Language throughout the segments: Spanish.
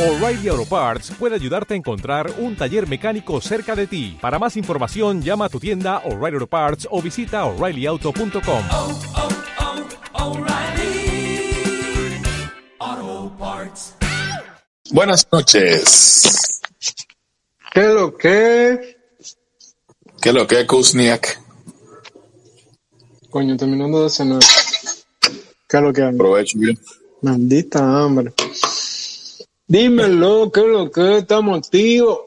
O'Reilly Auto Parts puede ayudarte a encontrar un taller mecánico cerca de ti. Para más información, llama a tu tienda O'Reilly Auto Parts o visita oreillyauto.com. oh, oh, Parts. Buenas noches. ¿Qué lo que? ¿Qué lo que, Kuzniak? Coño, terminando de cenar. ¿Qué lo que? Aprovecho bien. Maldita hambre. Dímelo, ¿qué lo que? Estamos activos.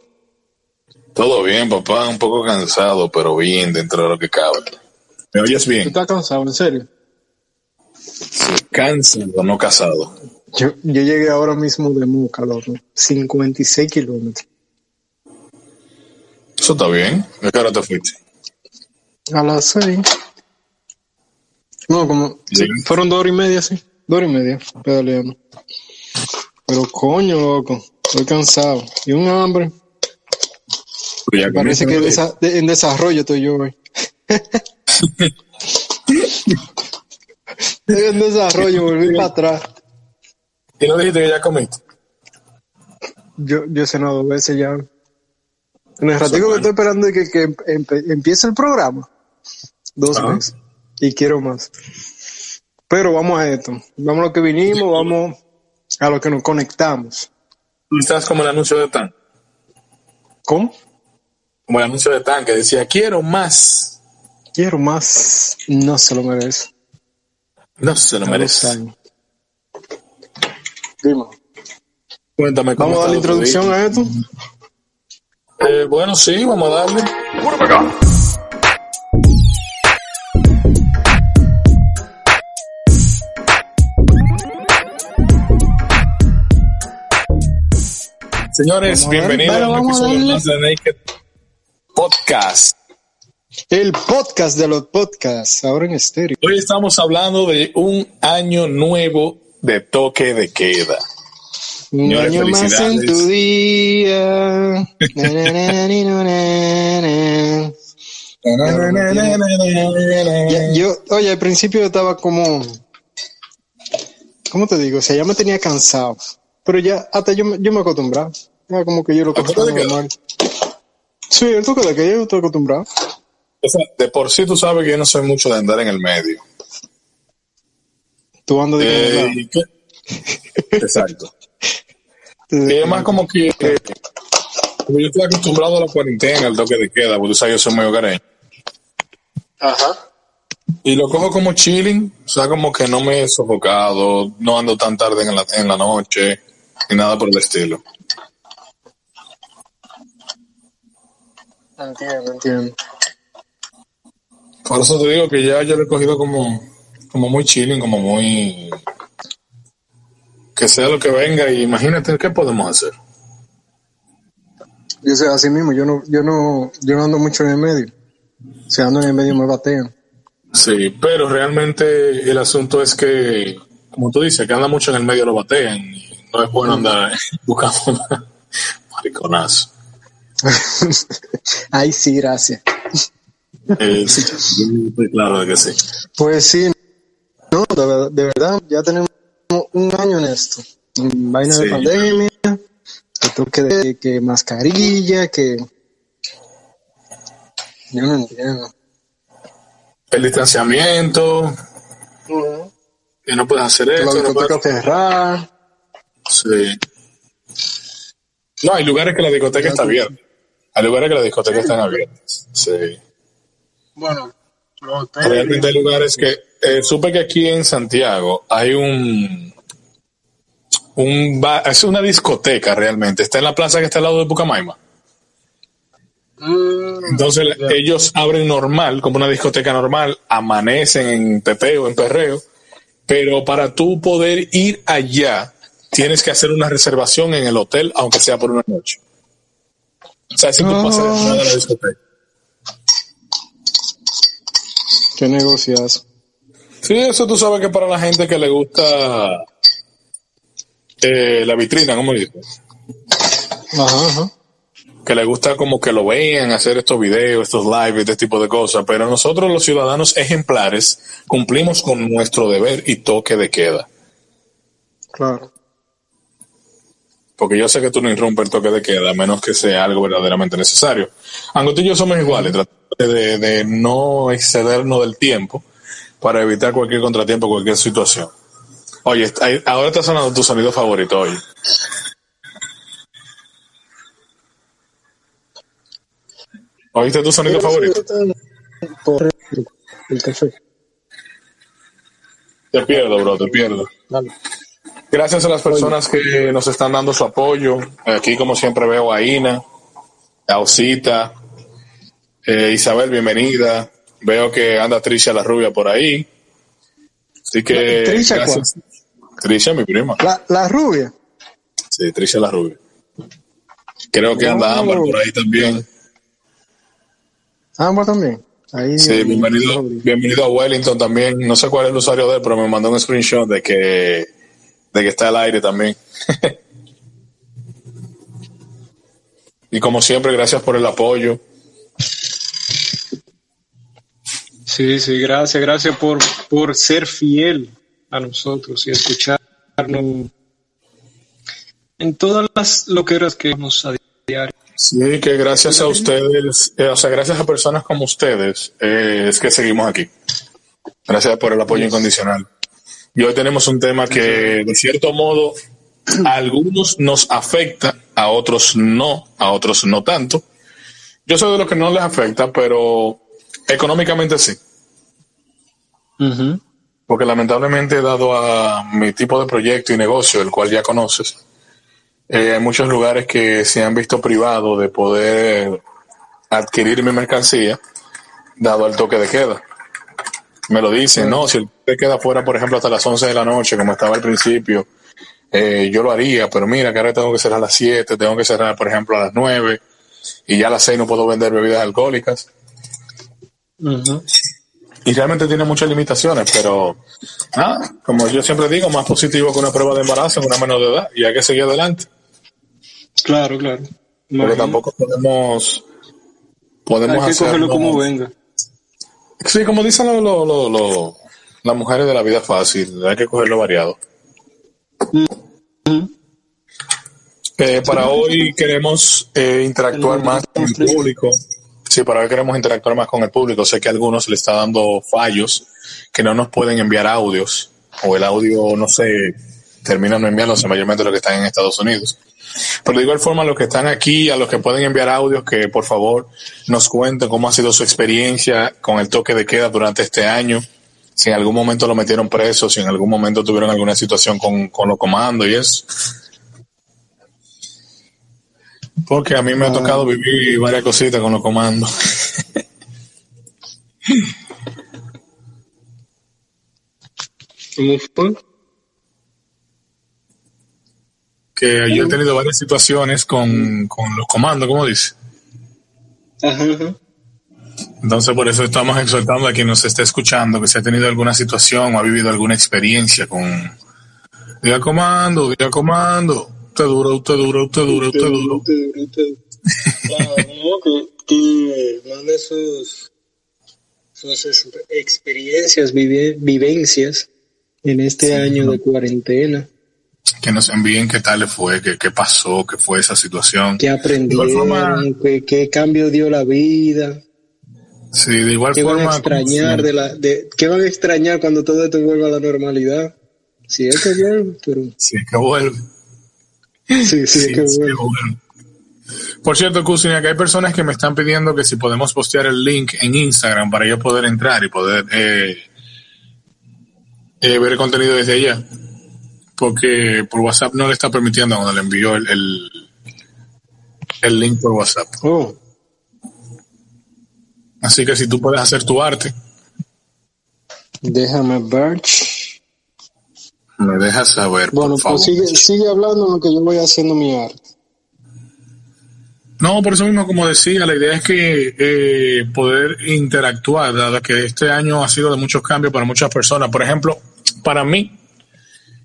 Todo bien, papá. Un poco cansado, pero bien dentro de lo que cabe. ¿Me oyes ¿Tú bien? estás cansado, en serio? Cansado, no casado. Yo, yo llegué ahora mismo de Moca, loco. 56 kilómetros. Eso está bien. ¿De qué hora te fuiste? A las 6. No, como. Sí. Fueron dos horas y media, sí. Dos horas y media, pedaleando. Pero coño, loco. Estoy cansado. Y un hambre. Pues Parece que en desarrollo estoy yo hoy. Estoy en desarrollo, volví para atrás. ¿Y no dijiste que ya comiste? Yo, yo he cenado dos veces ya. En el ratico que estoy esperando que, que empiece el programa. Dos Ajá. veces. Y quiero más. Pero vamos a esto. Vamos a lo que vinimos, vamos a lo que nos conectamos. Tú estás como el anuncio de Tan. ¿Cómo? Como el anuncio de Tan que decía, quiero más. Quiero más. No se lo merece. No se lo merece. Dime. Cuéntame cómo Vamos a dar la introducción a esto. Eh, bueno, sí, vamos a darle. Señores, Vamos a bienvenidos a un episodio más de Naked Podcast. El podcast de los podcasts, ahora en estéreo. Hoy estamos hablando de un año nuevo de toque de queda. Un Señores, año más en tu día. Yo, oye, al principio estaba como, ¿cómo te digo? O sea, ya me tenía cansado, pero ya hasta yo, me- yo me acostumbraba. Ya como que yo lo ¿A toque cogía de queda? normal. Sí, el toque de que yo estoy acostumbrado. O sea, de por sí tú sabes que yo no soy mucho de andar en el medio. Tú andas de Eh. Exacto. Y es más como que eh, yo estoy acostumbrado a la cuarentena, al toque de queda, porque tú sabes, yo soy muy hogareño. Ajá. Y lo cojo como chilling, o sea, como que no me he sofocado, no ando tan tarde en la, en la noche, ni nada por el estilo. Entiendo, entiendo. Por eso te digo que ya yo lo he cogido como, como muy chilling, como muy... Que sea lo que venga y imagínate qué podemos hacer. Yo sé, así mismo, yo no, yo no, yo no ando mucho en el medio. Si ando en el medio me batean. Sí, pero realmente el asunto es que, como tú dices, que anda mucho en el medio lo batean y no es bueno andar buscando mariconazo. Ay, sí, gracias. Eh, sí, claro que sí. Pues sí, no, de, ver- de verdad, ya tenemos un año en esto. En vaina Sí. de pandemia, que toque de que mascarilla, que yo no entiendo. El distanciamiento, que no puedes hacer esto, no puedes... cerrada, Sí. No, hay lugares que la discoteca está abierta. Hay lugares que la discoteca están abiertas. Sí. bueno, Realmente hay lugares que eh, supe que aquí en Santiago hay un un ba- es una discoteca realmente está en la plaza que está al lado de Pucamaima entonces ellos abren normal como una discoteca normal amanecen en teteo en perreo pero para tú poder ir allá tienes que hacer una reservación en el hotel aunque sea por una noche o sea si tú pasas de entrada a la discoteca qué negocias. Sí, eso tú sabes que para la gente que le gusta eh, la vitrina, ¿cómo dices? Ajá, ajá. Que le gusta como que lo vean, hacer estos videos, estos live, este tipo de cosas. Pero nosotros los ciudadanos ejemplares cumplimos con nuestro deber y toque de queda. Claro. Porque yo sé que tú no irrumpes el toque de queda, a menos que sea algo verdaderamente necesario. Aunque tú y yo somos iguales, tratando de, de no excedernos del tiempo para evitar cualquier contratiempo, cualquier situación. Oye, ahora está sonando tu sonido favorito, oye. ¿Oíste tu sonido favorito? Por el café. Te pierdo, bro, te pierdo. Dale. Gracias a las personas que nos están dando su apoyo. Aquí, como siempre, veo a Ina, a Osita, eh, Isabel, bienvenida. Veo que anda Tricia la rubia por ahí. Así que. ¿Tricia gracias. Tricia, mi prima. La, la rubia. Sí, Tricia la rubia. Creo que anda No. Ámbar por ahí también. Ambos también. Ahí, Sí, ahí, bienvenido, bienvenido a Wellington también. No sé cuál es el usuario de él, pero me mandó un screenshot de que, de que está al aire también. y como siempre, gracias por el apoyo. Sí, sí, gracias, gracias por, por ser fiel a nosotros y escucharnos en todas las loqueras que nos a diario. Sí, que gracias a ustedes, eh, o sea, gracias a personas como ustedes, eh, es que seguimos aquí. Gracias por el apoyo incondicional. Y hoy tenemos un tema que, de cierto modo, a algunos nos afecta, a otros no, a otros no tanto. Yo soy de los que no les afecta, pero económicamente sí. Porque lamentablemente, dado a mi tipo de proyecto y negocio, el cual ya conoces, eh, hay muchos lugares que se han visto privados de poder adquirir mi mercancía, dado el toque de queda. Me lo dicen, no, si de queda fuera, por ejemplo, hasta las 11 de la noche, como estaba al principio, eh, yo lo haría, pero mira, que ahora tengo que cerrar a las 7, tengo que cerrar, por ejemplo, a las 9, y ya a las 6 no puedo vender bebidas alcohólicas. Ujú. y realmente tiene muchas limitaciones, pero nada, como yo siempre digo, más positivo que una prueba de embarazo en una menor de edad y hay que seguir adelante, Claro, claro. porque Imagino. tampoco podemos podemos Hay que hacerlo- cogerlo como venga. Sí, como dicen lo- lo- lo- lo- las mujeres de la vida fácil, hay que cogerlo variado. Eh, para hoy queremos eh, interactuar más con el público. Sí, para hoy queremos interactuar más con el público. Sé que a algunos le está dando fallos, que no nos pueden enviar audios, o el audio, no sé, terminan no enviándose, mayormente los que están en Estados Unidos. Pero de igual forma, los que están aquí, a los que pueden enviar audios, que por favor nos cuenten cómo ha sido su experiencia con el toque de queda durante este año. Si en algún momento lo metieron preso, si en algún momento tuvieron alguna situación con, con los comandos y eso. Porque a mí me ha tocado vivir varias cositas con los comandos. ¿Cómo fue? Que yo he tenido varias situaciones con, con los comandos, como dice. Ajá, ajá. Entonces, por eso estamos exhortando a quien nos esté escuchando que si ha tenido alguna situación o ha vivido alguna experiencia con. Diga comando, diga comando. Usted duro, usted duro, usted duro, usted duro. Claro, no, que, que mande sus, sus experiencias, vive- vivencias en este año de cuarentena. Que nos envíen qué tal le fue, qué, qué pasó, qué fue esa situación. ¿Qué igual forma- aprendieron? ¿Qué, qué cambio dio la vida? Sí, de igual ¿Qué van forma. a extrañar de la, de, qué van a extrañar cuando todo esto vuelva a la normalidad? Si es que vuelve, pero Sí, que vuelve. sí, sí, Sí, es que sí, vuelve. bueno. Por cierto, Cousin, acá hay personas que me están pidiendo que si podemos postear el link en Instagram para yo poder entrar y poder eh, eh, ver el contenido desde allá. Porque por WhatsApp no le está permitiendo cuando le envío el, el, el link por WhatsApp. Oh, Así que si tú puedes hacer tu arte, Déjame ver. me dejas saber, Bueno, por favor. pues sigue, sigue hablando lo que yo voy haciendo mi arte. No, por eso mismo, como decía, la idea es que eh, poder interactuar, dado que este año ha sido de muchos cambios para muchas personas. Por ejemplo, para mí,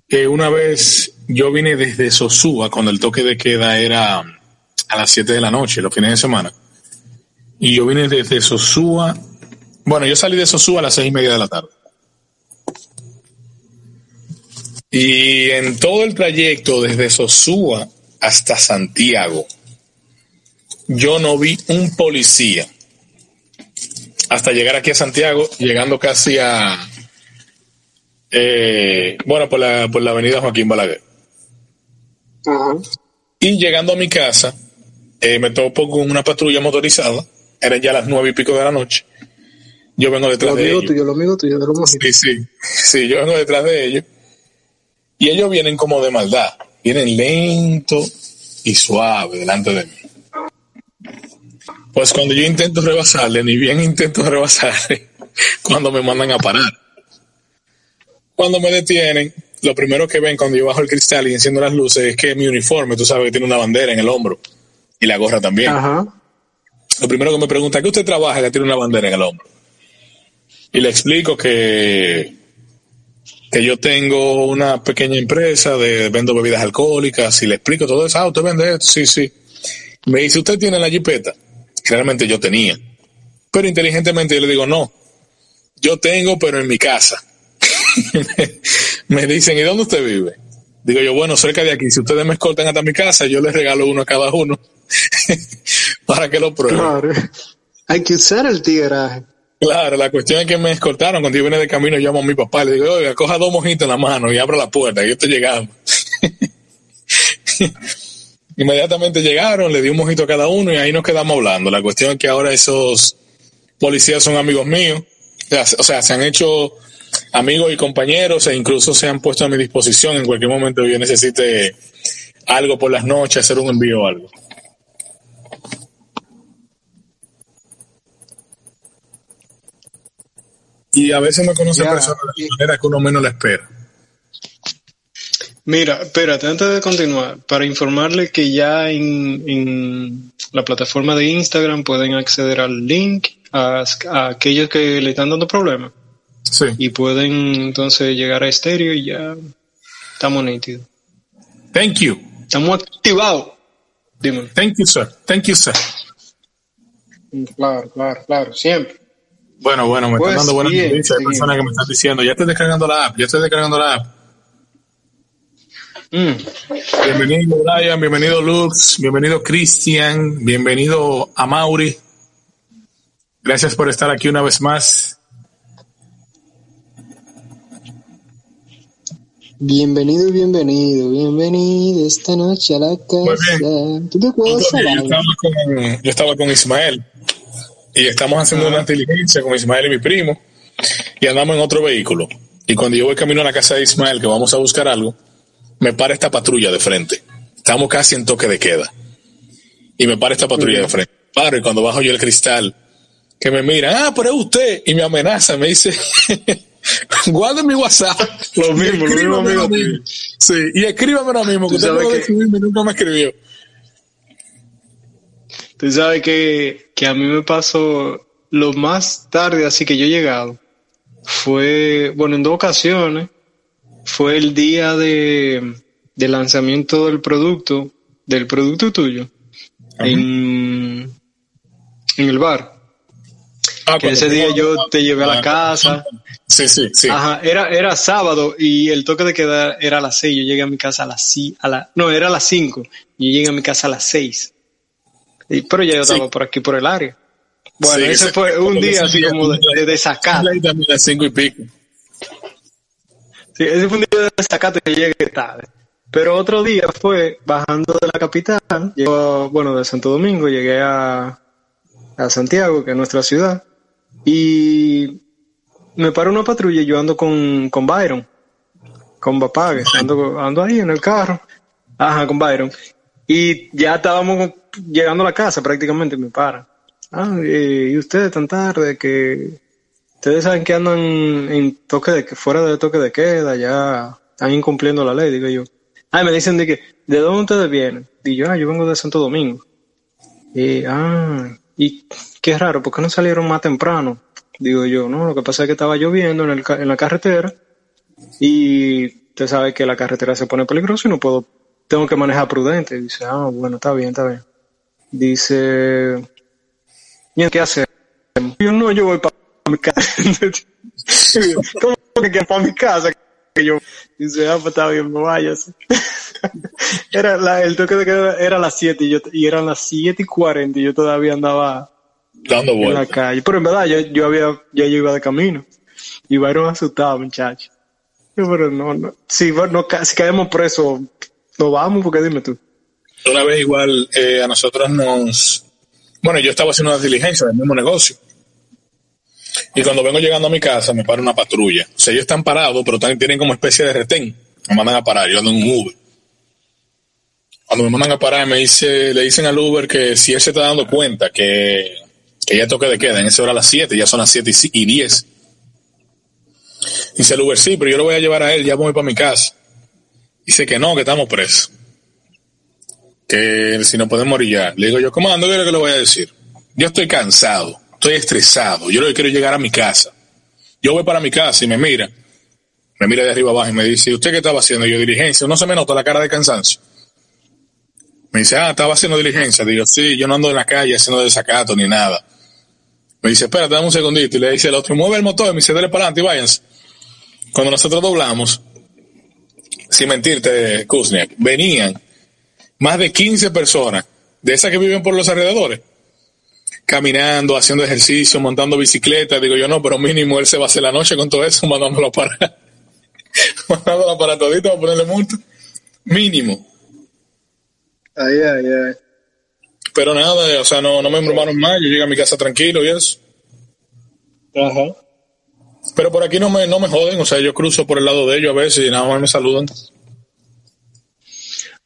que una vez yo vine desde Sosúa, cuando el toque de queda era a las 7 de la noche, los fines de semana. Y yo vine desde Sosúa, bueno, yo salí de Sosúa a las seis y media de la tarde. Y en todo el trayecto desde Sosúa hasta Santiago, yo no vi un policía hasta llegar aquí a Santiago, llegando casi a, eh, bueno, por la, por la avenida Joaquín Balaguer. Ajá. Y llegando a mi casa, eh, me topo con una patrulla motorizada, eran ya las nueve y pico de la noche. Yo vengo detrás Lo de ellos. tuyo, lo amigo tuyo, mojitos. Sí, sí, sí, yo vengo detrás de ellos. Y ellos vienen como de maldad, vienen lento y suave delante de mí. Pues cuando yo intento rebasarle, ni bien intento rebasarle, cuando me mandan a parar. Cuando me detienen, lo primero que ven cuando yo bajo el cristal y enciendo las luces es que mi uniforme, tú sabes que tiene una bandera en el hombro y la gorra también. Ajá. Lo primero que me pregunta, ¿qué usted trabaja que tiene una bandera en el hombro? Y le explico que, que yo tengo una pequeña empresa de vendo bebidas alcohólicas y le explico todo eso. Ah, usted vende esto, sí, sí. Me dice, ¿usted tiene la jipeta? Realmente yo tenía. Pero inteligentemente yo le digo, no. Yo tengo, pero en mi casa. me dicen, ¿y dónde usted vive? Digo yo, bueno, cerca de aquí. Si ustedes me escoltan hasta mi casa, yo les regalo uno a cada uno para que lo prueben. Claro. Hay que usar el tigueraje. Claro, la cuestión es que me escoltaron. Cuando yo vine de camino, llamo a mi papá. Le digo, oiga, coja dos mojitos en la mano y abra la puerta. Y yo estoy llegando. Inmediatamente llegaron, le di un mojito a cada uno y ahí nos quedamos hablando. La cuestión es que ahora esos policías son amigos míos. O sea, se han hecho amigos y compañeros e incluso se han puesto a mi disposición en cualquier momento que yo necesite algo por las noches, hacer un envío o algo. Y a veces me conocen Ya, personas de la manera que uno menos la espera. Mira, espérate, antes de continuar, para informarle que ya en, en la plataforma de Instagram pueden acceder al link a, a aquellos que le están dando problemas Sí. y pueden entonces llegar a estéreo y ya estamos nítidos. Thank you. Estamos activados. Dime. Thank you, sir. Thank you, sir. Claro, claro, claro, siempre. Bueno, bueno, me Pues están dando buenas bien, noticias. Hay personas que me están diciendo, ya estoy descargando la app, ya estoy descargando la app. Mm. Bienvenido Brian, bienvenido Lux, bienvenido Cristian, bienvenido a Mauri. Gracias por estar aquí una vez más. Bienvenido, bienvenido, bienvenido esta noche a la casa. bien. ¿Tú te acuerdas Otro día de yo, estaba con, yo estaba con Ismael y estamos haciendo una diligencia con Ismael y mi primo y andamos en otro vehículo. Y cuando yo voy camino a la casa de Ismael, que vamos a buscar algo, me para esta patrulla de frente. Estamos casi en toque de queda. Y me para esta patrulla de frente. Paro y cuando bajo yo el cristal, que me mira, ah, pero es usted. Y me amenaza, me dice, guarde mi WhatsApp. Lo mismo, lo mismo amigo mismo. Sí, y escríbame ahora mismo, que Tú usted sabes acaba de que- escribirme nunca me escribió. Tú sabes que, que a mí me pasó lo más tarde, así que yo he llegado. Fue, bueno, en dos ocasiones. Fue el día de, de lanzamiento del producto, del producto tuyo, en, en el bar. Ah, Que ese día yo te llevé a la casa. Sí, sí, sí. Ajá, era, era sábado y el toque de queda era a las seis. Yo llegué a mi casa a las a la, no, era a las cinco. Yo llegué a mi casa a las seis. Y- pero ya yo Sí. estaba por aquí por el área. Bueno, Sí, ese fue un día así como de, de también a las cinco y pico. Sí, ese fue un día de desacato que llegué tarde. Pero otro día fue bajando de la capital, llego, bueno, de Santo Domingo, llegué a, a Santiago, que es nuestra ciudad, y me paró una patrulla y yo ando con, con Byron, con Bapague, ando, ando ahí en el carro, ajá, con Byron, y ya estábamos llegando a la casa prácticamente, me para. Ah, eh, y ustedes tan tarde que ustedes saben que andan en toque de fuera de toque de queda, ya están incumpliendo la ley, digo yo. Ah, y me dicen de que, ¿de dónde ustedes vienen? Digo yo, ah, yo vengo de Santo Domingo. Y, ah, y qué raro, ¿por qué no salieron más temprano? Digo yo, no, lo que pasa es que estaba lloviendo en, el, en la carretera y usted sabe que la carretera se pone peligrosa y no puedo, tengo que manejar prudente. Dice, ah, bueno, está bien, está bien. Dice, ¿y qué hacer? Yo no, yo voy para mi casa. ¿Cómo que para mi casa? Que yo, dice, ah, pues está bien, me vayas. era la, el toque de queda era a las 7 y, yo, y eran las 7 y 40 y yo todavía andaba Dando en la vueltas. calle. Pero en verdad, yo, yo había, ya yo iba de camino. Y Byron asustado, muchacho. Yo, Pero no, no. Si, no, si caemos presos, nos vamos, porque dime tú. Una vez igual eh, a nosotros nos... Bueno, yo estaba haciendo una diligencia del mismo negocio. Y cuando vengo llegando a mi casa me para una patrulla. O sea, ellos están parados, pero también tienen como especie de retén. Me mandan a parar, yo ando en un Uber. Cuando me mandan a parar, me dice, le dicen al Uber que si él se está dando cuenta que, que ya toque de queda, en esa hora a las 7, ya son las 7 y ci- y 10. Dice el Uber, sí, pero yo lo voy a llevar a él, ya voy para mi casa. Dice que no, que estamos presos que si no podemos orillar. Le digo yo, comando, ¿qué es lo que le voy a decir? Yo estoy cansado, estoy estresado, yo lo quiero llegar a mi casa. Yo voy para mi casa y me mira, me mira de arriba abajo y me dice, ¿y usted qué estaba haciendo? Yo, diligencia, no se me nota la cara de cansancio. Me dice, ah, estaba haciendo diligencia. Digo, sí, yo no ando en la calle haciendo desacato ni nada. Me dice, espérate, dame un segundito. Y le dice el otro, mueve el motor. Me dice, dale para adelante y váyanse. Cuando nosotros doblamos, sin mentirte, Kuzniak, venían más de 15 personas, de esas que viven por los alrededores, caminando, haciendo ejercicio, montando bicicleta. Digo yo, no, pero mínimo él se va a hacer la noche con todo eso, mandándolo para, mandándolo para todito, para ponerle multa. Mínimo. Ay, ay, ay. Pero nada, o sea, no, no me embrumaron más, yo llegué a mi casa tranquilo y eso. Ajá. Pero por aquí no me, no me joden, o sea, yo cruzo por el lado de ellos a veces y nada más me saludan.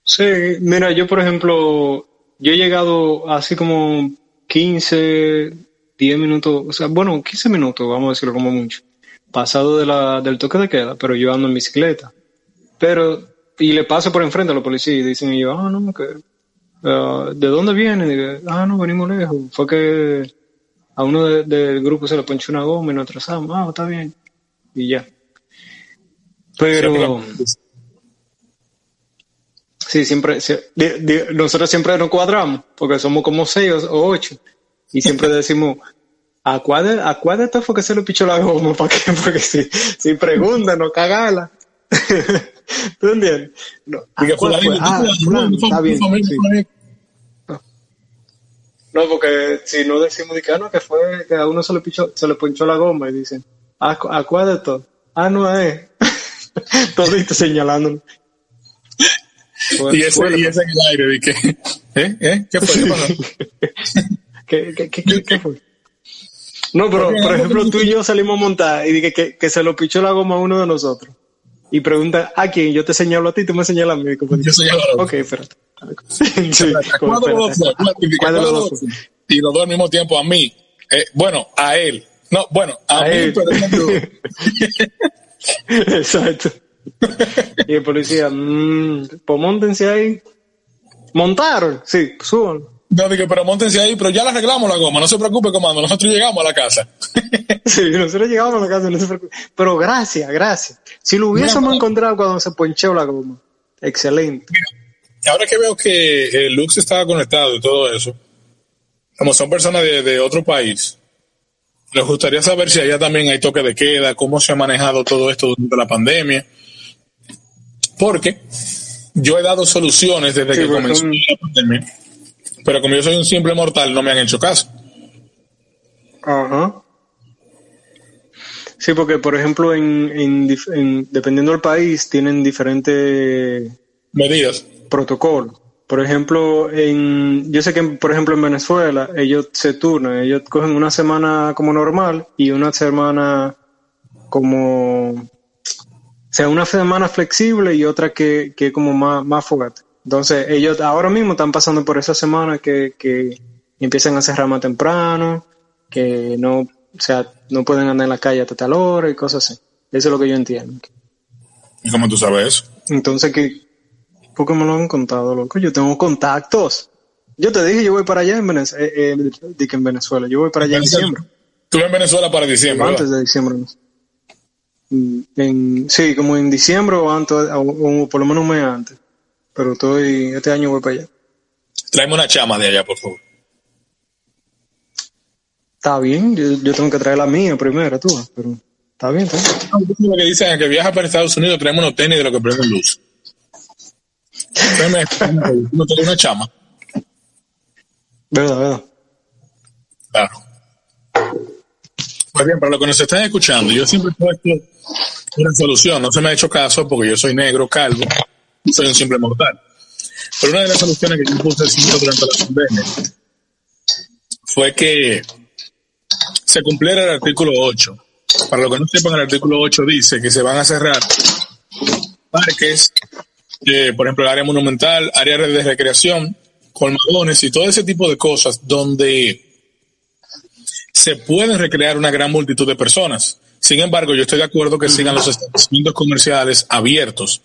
Sí, mira, yo por ejemplo, yo he llegado así como 15, 10 minutos, o sea, bueno, 15 minutos, vamos a decirlo como mucho, pasado de la, del toque de queda, pero yo ando en bicicleta. Pero, y le paso por enfrente a los policías y dicen ah, no, que, ah, ¿de dónde? Y digo, ah, no, venimos lejos. Fue que a uno de- del grupo se le ponchó una goma y nos atrasamos, ah, está bien. Y ya. Pero... Sí, siempre, sí, nosotros siempre nos cuadramos, porque somos como seis o, ocho, y siempre decimos, ¿a cuál, de- ¿a cuál de estos fue que se le pichó la goma? ¿Para qué? Porque si, si preguntan, no cagala. ¿Tú entiendes? No, Ah, fulano, tú, está bien, sí. fulanito. No, porque si no decimos de que, ah, no, que fue que a uno se le pichó, se le ponchó la goma y dicen, ¿a, a cuál de estos? Ah, no es. Todito señalándonos. Y ese, Bueno, y ese en el aire, que, ¿eh? ¿eh? ¿Qué fue? ¿Qué pasó? ¿Qué, qué, qué, qué- qué fue? No, pero por ejemplo, que- tú y yo salimos a montar y dije que, que se lo pichó la goma a uno de nosotros. Y pregunta, ¿a quién? Yo te señalo a ti, tú me señalas a mí. Como Yo señalo a los Ok, espérate. Sí, ¿Cuál de los dos fue? espérate. ¿Cuál ¿Cuál de los dos dos? Y los dos al mismo tiempo a mí. Eh, bueno, a él. No, bueno, a, A mí, él. pero. Exacto. Y el policía, mmm, pues montense ahí. Montaron, sí, suban. No, dije, pero montense ahí, pero ya le arreglamos la goma, no se preocupe, comando, nosotros llegamos a la casa. Sí, nosotros llegamos a la casa, no se preocupe. Pero gracias, gracias. Si lo hubiésemos Mira, encontrado cuando se ponchó la goma, excelente. Ahora que veo que el Lux estaba conectado y todo eso, como son personas de, de otro país, les gustaría saber si allá también hay toque de queda, cómo se ha manejado todo esto durante la pandemia. Porque yo he dado soluciones desde Sí, que comenzó la pandemia, pero como yo soy un simple mortal, no me han hecho caso. Ajá. Sí, porque por ejemplo, en, en dependiendo del país, tienen diferentes Medidas. protocolos. Por ejemplo, en, yo sé que, por ejemplo, en Venezuela, ellos se turnan, ellos cogen una semana como normal y una semana como, o sea, una semana flexible y otra que, que como más, más fogata. Entonces, ellos ahora mismo están pasando por esa semana que, que empiezan a cerrar más temprano, que no, o sea, no pueden andar en la calle hasta tal hora y cosas así. Eso es lo que yo entiendo. ¿Y cómo tú sabes eso? Entonces, ¿qué? ¿Por qué me lo han contado, loco? Yo tengo contactos. Yo te dije, yo voy para allá en Venezuela. Eh, eh, en Venezuela. Yo voy para allá en diciembre. Tú en Venezuela para diciembre. Antes ¿verdad? de diciembre. Mm, En, sí, como en diciembre o antes, o, o por lo menos un mes antes. Pero estoy, este año voy para allá. Tráeme una chama de allá, por favor. Está bien, yo, yo tengo que traer la mía primero, tú. Pero está bien, está bien. Lo que dicen es que viaja para Estados Unidos, traemos unos tenis de lo que prenden luz. no tengo una chama. Verdad, verdad. Claro. Pues bien, para los que nos están escuchando, yo siempre he puesto una solución. No se me ha hecho caso porque yo soy negro, calvo, soy un simple mortal. Pero una de las soluciones que yo puse durante la pandemia fue que se cumpliera el artículo 8. Para los que no sepan, el artículo 8 dice que se van a cerrar parques, eh, por ejemplo, el área monumental, áreas de recreación, colmadones y todo ese tipo de cosas donde se pueden recrear una gran multitud de personas. Sin embargo, yo estoy de acuerdo que sigan los establecimientos comerciales abiertos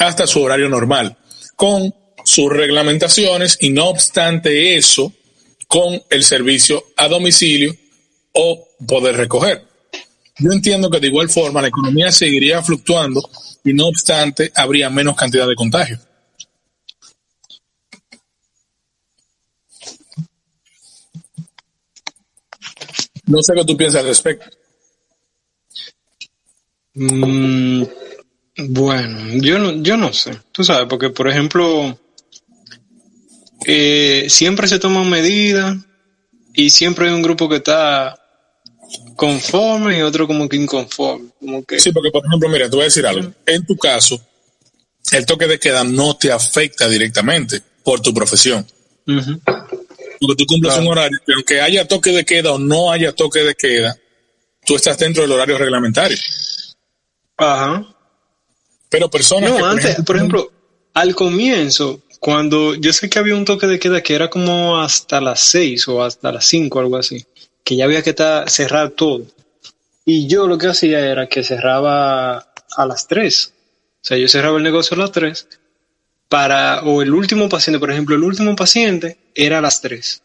hasta su horario normal, con sus reglamentaciones y no obstante eso, con el servicio a domicilio o poder recoger. Yo entiendo que de igual forma la economía seguiría fluctuando y no obstante habría menos cantidad de contagios. No sé qué tú piensas al respecto. Mm, bueno, yo no, yo no sé. Tú sabes, porque por ejemplo, eh, siempre se toman medidas y siempre hay un grupo que está conforme y otro como que inconforme. Como que... Sí, porque por ejemplo, mira, te voy a decir algo. En tu caso, el toque de queda no te afecta directamente por tu profesión. Porque tú cumples un horario que aunque haya toque de queda o no haya toque de queda, tú estás dentro del horario reglamentario. Ajá. Pero personas. No, que, por antes, ejemplo, por ejemplo, al comienzo, cuando yo sé que había un toque de queda que era como hasta las 6 o hasta las 5, algo así, que ya había que estar, cerrar todo. Y yo lo que hacía era que cerraba a las 3. O sea, yo cerraba el negocio a las 3 para, o el último paciente, por ejemplo, el último paciente era a las 3.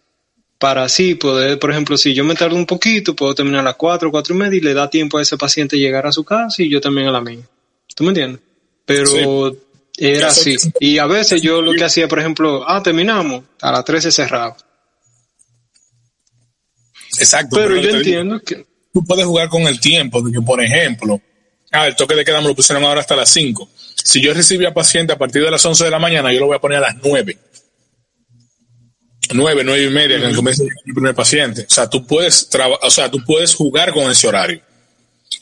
Para así poder, por ejemplo, si yo me tardo un poquito, puedo terminar a las 4, 4 y media y le da tiempo a ese paciente llegar a su casa y yo también a la mía. ¿Tú me entiendes? Pero era así. Y a veces yo lo que hacía, por ejemplo, ah, terminamos, a las 13 cerraba. Exacto. Pero yo digo, entiendo que... Tú puedes jugar con el tiempo, de que, por ejemplo, ah, el toque de queda me lo pusieron ahora hasta las 5. Si yo recibía paciente a partir de las 11 de la mañana, yo lo voy a poner a las 9. 9, 9 y media, que comienza el primer paciente. O sea, tú puedes o sea, tú puedes jugar con ese horario.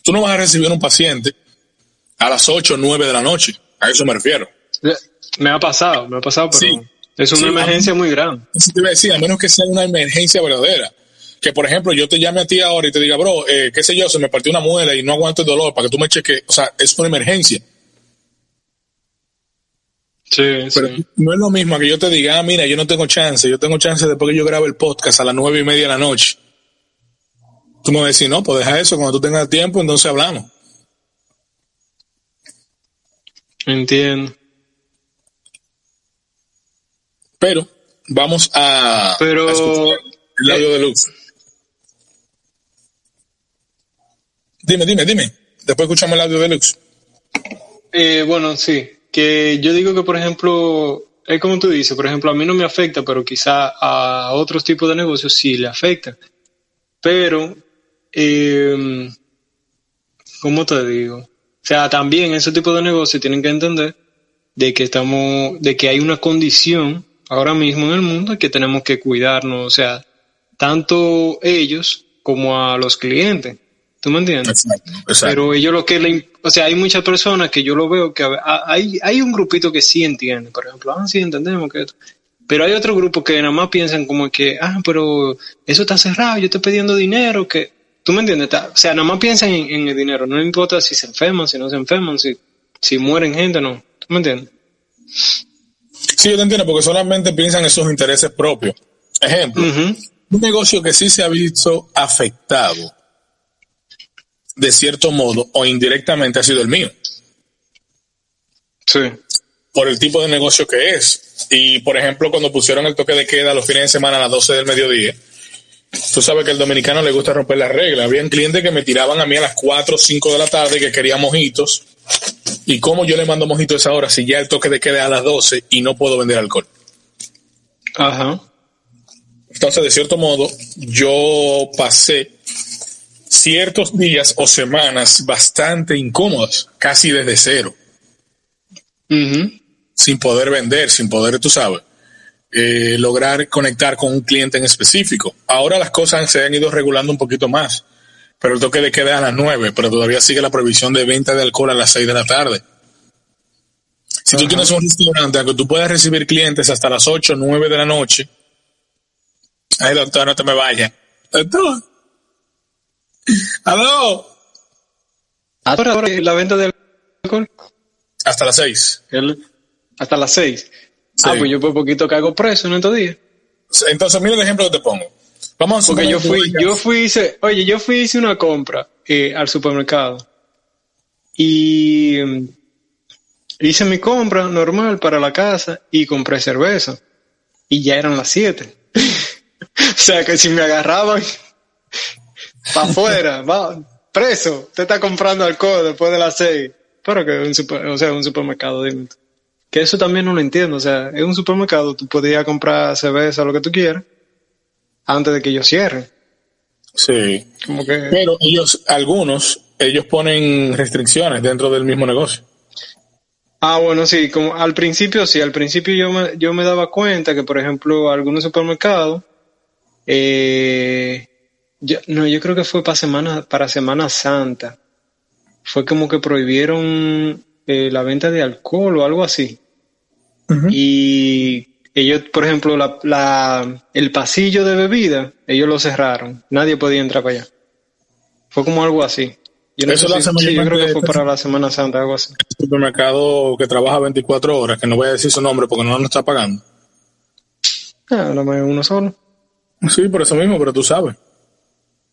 Tú no vas a recibir un paciente a las 8 o 9 de la noche. A eso me refiero. Me ha pasado, me ha pasado, pero Sí. es una Sí, a mí- emergencia muy grande. Eso te iba a decir, a menos que sea una emergencia verdadera. Que, por ejemplo, yo te llame a ti ahora y te diga, bro, eh, qué sé yo, se me partió una muela y no aguanto el dolor para que tú me cheques. O sea, es una emergencia. Sí, Pero sí. no es lo mismo que yo te diga, ah, mira, yo no tengo chance, yo tengo chance después que yo grabe el podcast a las nueve y media de la noche. Tú me vas a decir, no, pues deja eso, cuando tú tengas tiempo, entonces hablamos. Entiendo. Pero vamos a, Pero- a escuchar el audio de Lux. Dime, dime, dime. Después escuchamos el audio de Lux. Eh, bueno, sí, que yo digo que, por ejemplo, es como tú dices, por ejemplo, a mí no me afecta, pero quizá a otros tipos de negocios sí le afecta. Pero, eh, ¿cómo te digo? O sea, también ese tipo de negocios tienen que entender de que estamos, de que hay una condición ahora mismo en el mundo que tenemos que cuidarnos, o sea, tanto ellos como a los clientes. ¿Tú me entiendes? Exacto, exacto. Pero ellos lo que le, o sea, hay muchas personas que yo lo veo que hay, hay un grupito que sí entiende, por ejemplo, ah, sí entendemos que esto. Pero hay otro grupo que nada más piensan como que, ah, pero eso está cerrado, yo estoy pidiendo dinero, que, ¿tú me entiendes? O sea, nada más piensan en, en el dinero, no importa si se enferman, si no se enferman, si, si mueren gente, no. ¿Tú me entiendes? Sí, yo te entiendo, porque solamente piensan en sus intereses propios. Ejemplo, un negocio que sí se ha visto afectado de cierto modo o indirectamente ha sido el mío, Sí. por el tipo de negocio que es. Y, por ejemplo, cuando pusieron el toque de queda los fines de semana a las 12 del mediodía, tú sabes que al dominicano le gusta romper las reglas. Habían clientes que me tiraban a mí a las 4 o 5 de la tarde que querían mojitos. ¿Y cómo yo le mando mojitos a esa hora si ya el toque de queda a las 12 y no puedo vender alcohol? Ajá. Entonces, de cierto modo, yo pasé ciertos días o semanas bastante incómodas, casi desde cero. Sin poder vender, sin poder, tú sabes, eh, lograr conectar con un cliente en específico. Ahora las cosas se han ido regulando un poquito más, pero el toque de queda a las 9, pero todavía sigue la prohibición de venta de alcohol a las 6 de la tarde. Si tú tienes un restaurante, aunque tú puedas recibir clientes hasta las 8 o 9 de la noche, ay doctor, no te me vayas. Doctor. ¿Aló? Ahora la venta de alcohol. Hasta las 6. El- hasta las 6. Ah, pues yo por poquito caigo preso en estos días. Entonces, mira el ejemplo que te pongo. Vamos a Porque yo fui, yo fui, hice, oye, yo fui, hice una compra eh, al supermercado y mm, hice mi compra normal para la casa y compré cerveza y ya eran las 7. o sea que si me agarraban para afuera, va, preso, te está comprando alcohol después de las 6. Pero que es un super- o sea, un supermercado, dime. tú. Que eso también no lo entiendo, o sea, es un supermercado, tú podías comprar cerveza, lo que tú quieras, antes de que ellos cierren. Sí. Como que... Pero ellos, algunos, ellos ponen restricciones dentro del mismo negocio. Ah, bueno, sí, como al principio sí, al principio yo me, yo me daba cuenta que, por ejemplo, algunos supermercados, eh, yo- no, yo creo que fue para Semana, para Semana Santa, fue como que prohibieron eh, la venta de alcohol o algo así. Y ellos, por ejemplo, la, la, el pasillo de bebida, ellos lo cerraron, nadie podía entrar para allá. Fue como algo así. Yo, no Eso sé lo si- hace sí, yo creo que fue para la Semana Santa, algo así. supermercado que trabaja 24 horas, que no voy a decir su nombre porque no nos está pagando. Ah, nada más uno solo. Sí, por eso mismo, pero tú sabes.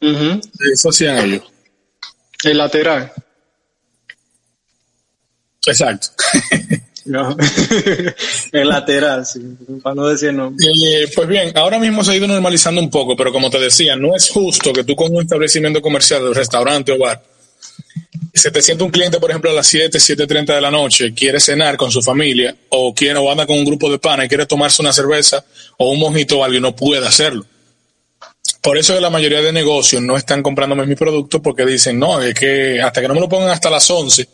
Eso hacían ellos. El lateral. Exacto. No. el lateral, sí. Para no decir no. Eh, pues bien, ahora mismo se ha ido normalizando un poco, pero como te decía, no es justo que tú con un establecimiento comercial, un restaurante o bar, se te siente un cliente, por ejemplo, a las 7, 7.30 de la noche, quiere cenar con su familia, o quiere o anda con un grupo de pana y quiere tomarse una cerveza o un mojito o algo y no puede hacerlo. Por eso que la mayoría de negocios no están comprándome mi producto porque dicen, no, es que hasta que no me lo pongan hasta las 11,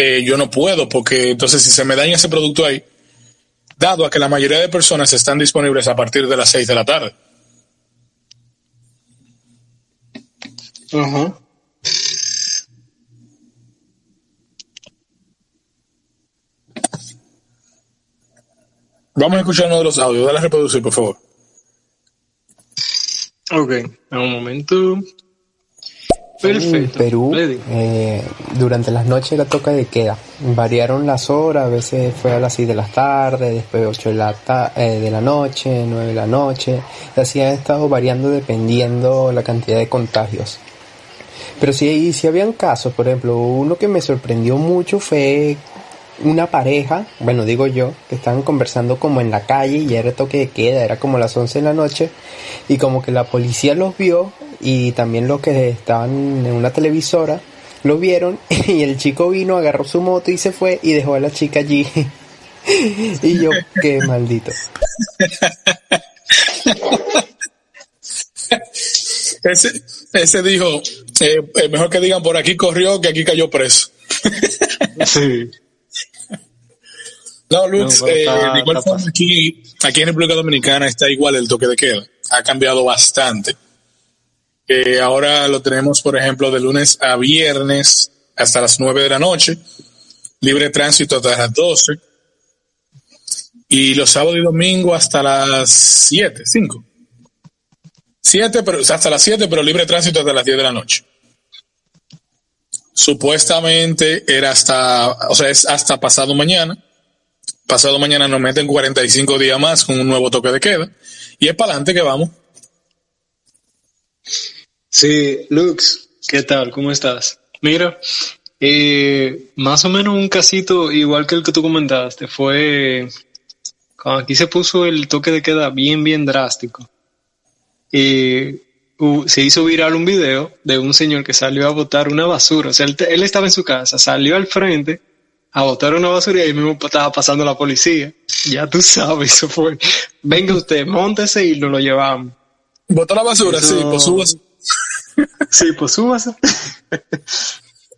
eh, yo no puedo, porque entonces si se me daña ese producto ahí, dado a que la mayoría de personas están disponibles a partir de las 6 de la tarde. Ajá. Vamos a escuchar uno de los audios, dale a reproducir, por favor. Ok, un momento. Perfecto. En Perú, eh, durante las noches era toque de queda. Variaron las horas, a veces fue a las 6 de la tarde, después 8 de la, ta- eh, de la noche, 9 de la noche. Así han estado variando dependiendo la cantidad de contagios. Pero sí, sí habían casos, por ejemplo, uno que me sorprendió mucho fue una pareja, bueno, digo yo, que estaban conversando como en la calle y era toque de queda, era como las 11 de la noche y como que la policía los vio y también los que estaban en una televisora lo vieron y el chico vino, agarró su moto y se fue y dejó a la chica allí. y yo, qué maldito. Ese, ese dijo, eh, eh, mejor que digan por aquí corrió que aquí cayó preso. Sí. No, pero eh, está- de igual forma aquí, aquí en República Dominicana está igual el toque de queda. Ha cambiado bastante. Ahora lo tenemos, por ejemplo, de lunes a viernes hasta las 9 de la noche, libre tránsito hasta las 12, y los sábados y domingos hasta las 7, 5. 7, pero, hasta las 7, pero libre tránsito hasta las 10 de la noche. Supuestamente era hasta, o sea, es hasta pasado mañana. Pasado mañana nos meten 45 días más con un nuevo toque de queda. Y es para adelante que vamos. Sí, Lux, ¿qué tal? ¿Cómo estás? Mira, eh, más o menos un casito igual que el que tú comentaste fue cuando aquí se puso el toque de queda bien, bien drástico. Eh, se hizo viral un video de un señor que salió a botar una basura. O sea, él, estaba en su casa, salió al frente a botar una basura y ahí mismo estaba pasando la policía. Ya tú sabes, eso fue. Venga usted, móntese y nos lo llevamos. Botó la basura, Eso- sí, pues subas. Sí, pues súbase.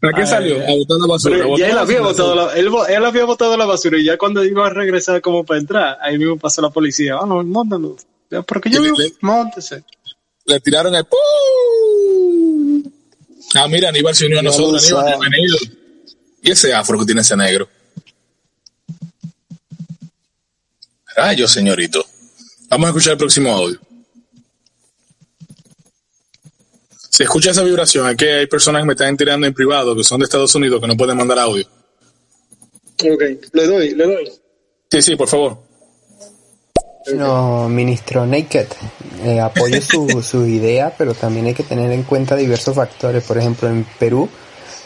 ¿A qué salió? A botar la basura. Pero ya él la había, botado la, él, él había botado la basura y ya cuando iba a regresar como para entrar, ahí mismo pasó la policía. Ah, no, móntalo. Porque yo vivo, le- móntese. Le tiraron el ¡pum! Ah, mira, Aníbal se unió a nosotros, Aníbal, bienvenido. ¿Y ese afro que tiene ese negro? Rayos, señorito. Vamos a escuchar el próximo audio. Si escucha esa vibración, es que hay personas que me están tirando en privado que son de Estados Unidos que no pueden mandar audio. Ok, le doy, le doy. Sí, sí, por favor. No, ministro Naked, eh, apoyo su, su idea, pero también hay que tener en cuenta diversos factores. Por ejemplo, en Perú,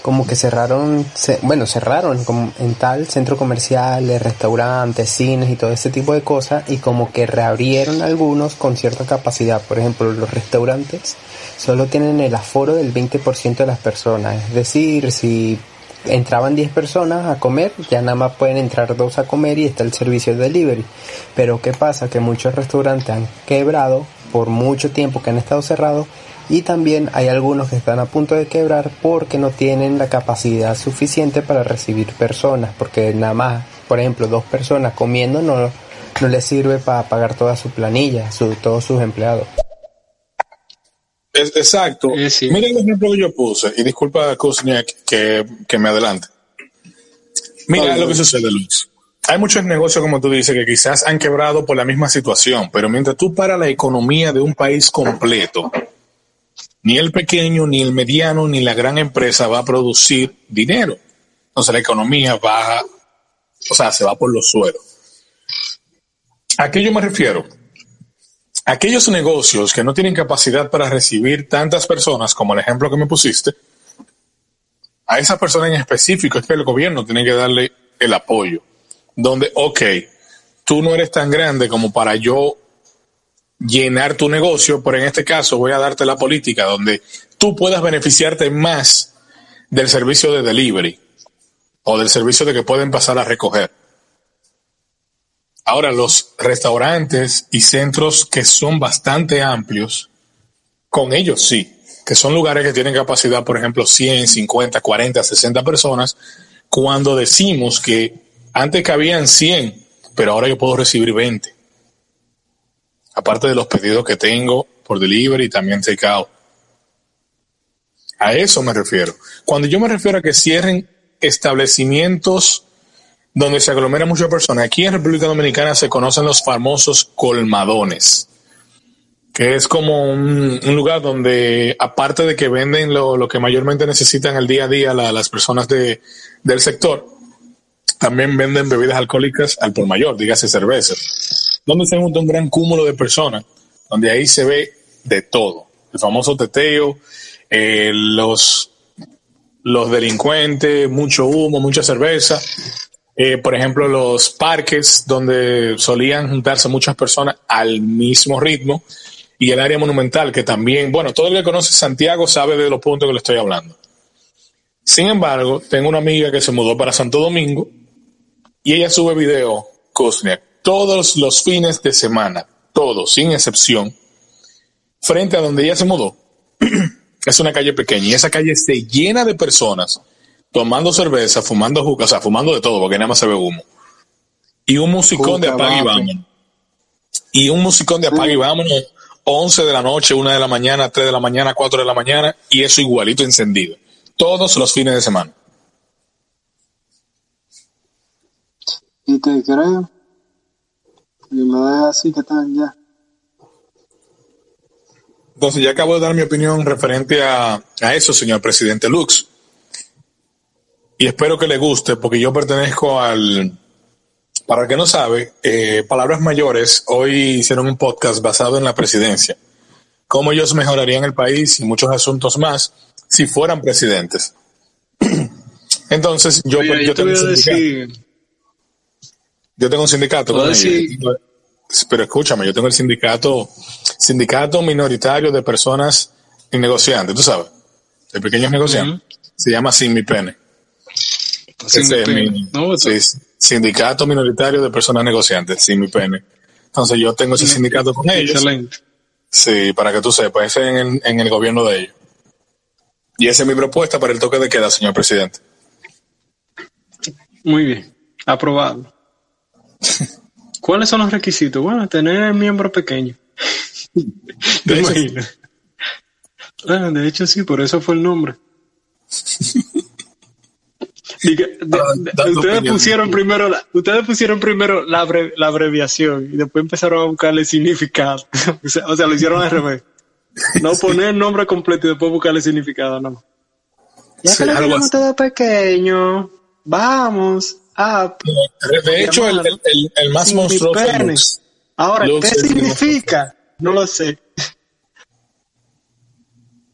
como que cerraron, ce- bueno, cerraron como en tal centro comercial, restaurantes, cines y todo ese tipo de cosas, y como que reabrieron algunos con cierta capacidad. Por ejemplo, los restaurantes solo tienen el aforo del 20% de las personas. Es decir, si entraban 10 personas a comer, ya nada más pueden entrar dos a comer y está el servicio de delivery. Pero ¿qué pasa? Que muchos restaurantes han quebrado por mucho tiempo que han estado cerrados y también hay algunos que están a punto de quebrar porque no tienen la capacidad suficiente para recibir personas, porque nada más, por ejemplo, dos personas comiendo no, no les sirve para pagar toda su planilla, su, todos sus empleados. Es- exacto. Sí. Mira el ejemplo que yo puse, y disculpa, Kuzniak, que, que me adelante. Mira Ay, lo que sucede, Luz. Hay muchos negocios, como tú dices, que quizás han quebrado por la misma situación, pero mientras tú para la economía de un país completo, ni el pequeño, ni el mediano, ni la gran empresa va a producir dinero. Entonces la economía baja, o sea, se va por los suelos. ¿A qué yo me refiero? Aquellos negocios que no tienen capacidad para recibir tantas personas como el ejemplo que me pusiste, a esa persona en específico es que el gobierno tiene que darle el apoyo. Donde, ok, tú no eres tan grande como para yo llenar tu negocio, pero en este caso voy a darte la política donde tú puedas beneficiarte más del servicio de delivery o del servicio de que pueden pasar a recoger. Ahora, los restaurantes y centros que son bastante amplios, con ellos sí, que son lugares que tienen capacidad, por ejemplo, 100, 50, 40, 60 personas, cuando decimos que antes cabían 100, pero ahora yo puedo recibir 20. Aparte de los pedidos que tengo por delivery y también takeout. A eso me refiero. Cuando yo me refiero a que cierren establecimientos donde se aglomeran muchas personas. Aquí en República Dominicana se conocen los famosos colmadones, que es como un, lugar donde, aparte de que venden lo, lo que mayormente necesitan el día a día la- las personas de, del sector, también venden bebidas alcohólicas al por mayor, dígase cerveza, donde se junta un gran cúmulo de personas, donde ahí se ve de todo. El famoso teteo, eh, los, los delincuentes, mucho humo, mucha cerveza. Eh, por ejemplo, los parques donde solían juntarse muchas personas al mismo ritmo y el área monumental que también, bueno, todo el que conoce Santiago sabe de los puntos que le estoy hablando. Sin embargo, tengo una amiga que se mudó para Santo Domingo y ella sube video, Kuzniak, todos los fines de semana, todos, sin excepción, frente a donde ella se mudó. es una calle pequeña y esa calle se llena de personas tomando cerveza, fumando juca, o sea, fumando de todo, porque nada más se ve humo. Y un musicón de apague y vámonos. Y un musicón de apague y vámonos, 11 de la noche, 1 de la mañana, 3 de la mañana, 4 de la mañana, y eso igualito encendido. Todos los fines de semana. Y te creo. Y me da así que tal ya. Entonces, ya acabo de dar mi opinión referente a, a eso, señor presidente Lux. Y espero que le guste, porque yo pertenezco al. Para el que no sabe, eh, Palabras Mayores hoy hicieron un podcast basado en la presidencia. Cómo ellos mejorarían el país y muchos asuntos más si fueran presidentes. Entonces, yo, Oye, yo te tengo un decir, Yo tengo un sindicato. Con decir- Pero escúchame, yo tengo el sindicato, sindicato minoritario de personas y negociantes, tú sabes, de pequeños negociantes. Se llama Sin Mi Pene. No, sí, sindicato minoritario de personas negociantes, Sin Mi Pene. Entonces yo tengo ese sindicato con ellos. Excelente. Sí, para que tú sepas, ese es en el, en el gobierno de ellos. Y esa es mi propuesta para el toque de queda, señor presidente. Muy bien, aprobado. ¿Cuáles son los requisitos? Bueno, tener miembro pequeño. ¿Te De hecho? Ah, de hecho, sí, por eso fue el nombre. Diga- de- Ah, de- ustedes opinión. pusieron primero la, ustedes pusieron primero la, abre- la abreviación y después empezaron a buscarle significado. o, sea, o sea, lo hicieron al revés. No poner el nombre completo y después buscarle significado, no. Ya Sí, que lo así. todo pequeño, vamos a De hecho, el, el- el- el más monstruoso. Lux. Ahora, Lux ¿qué significa? No lo sé.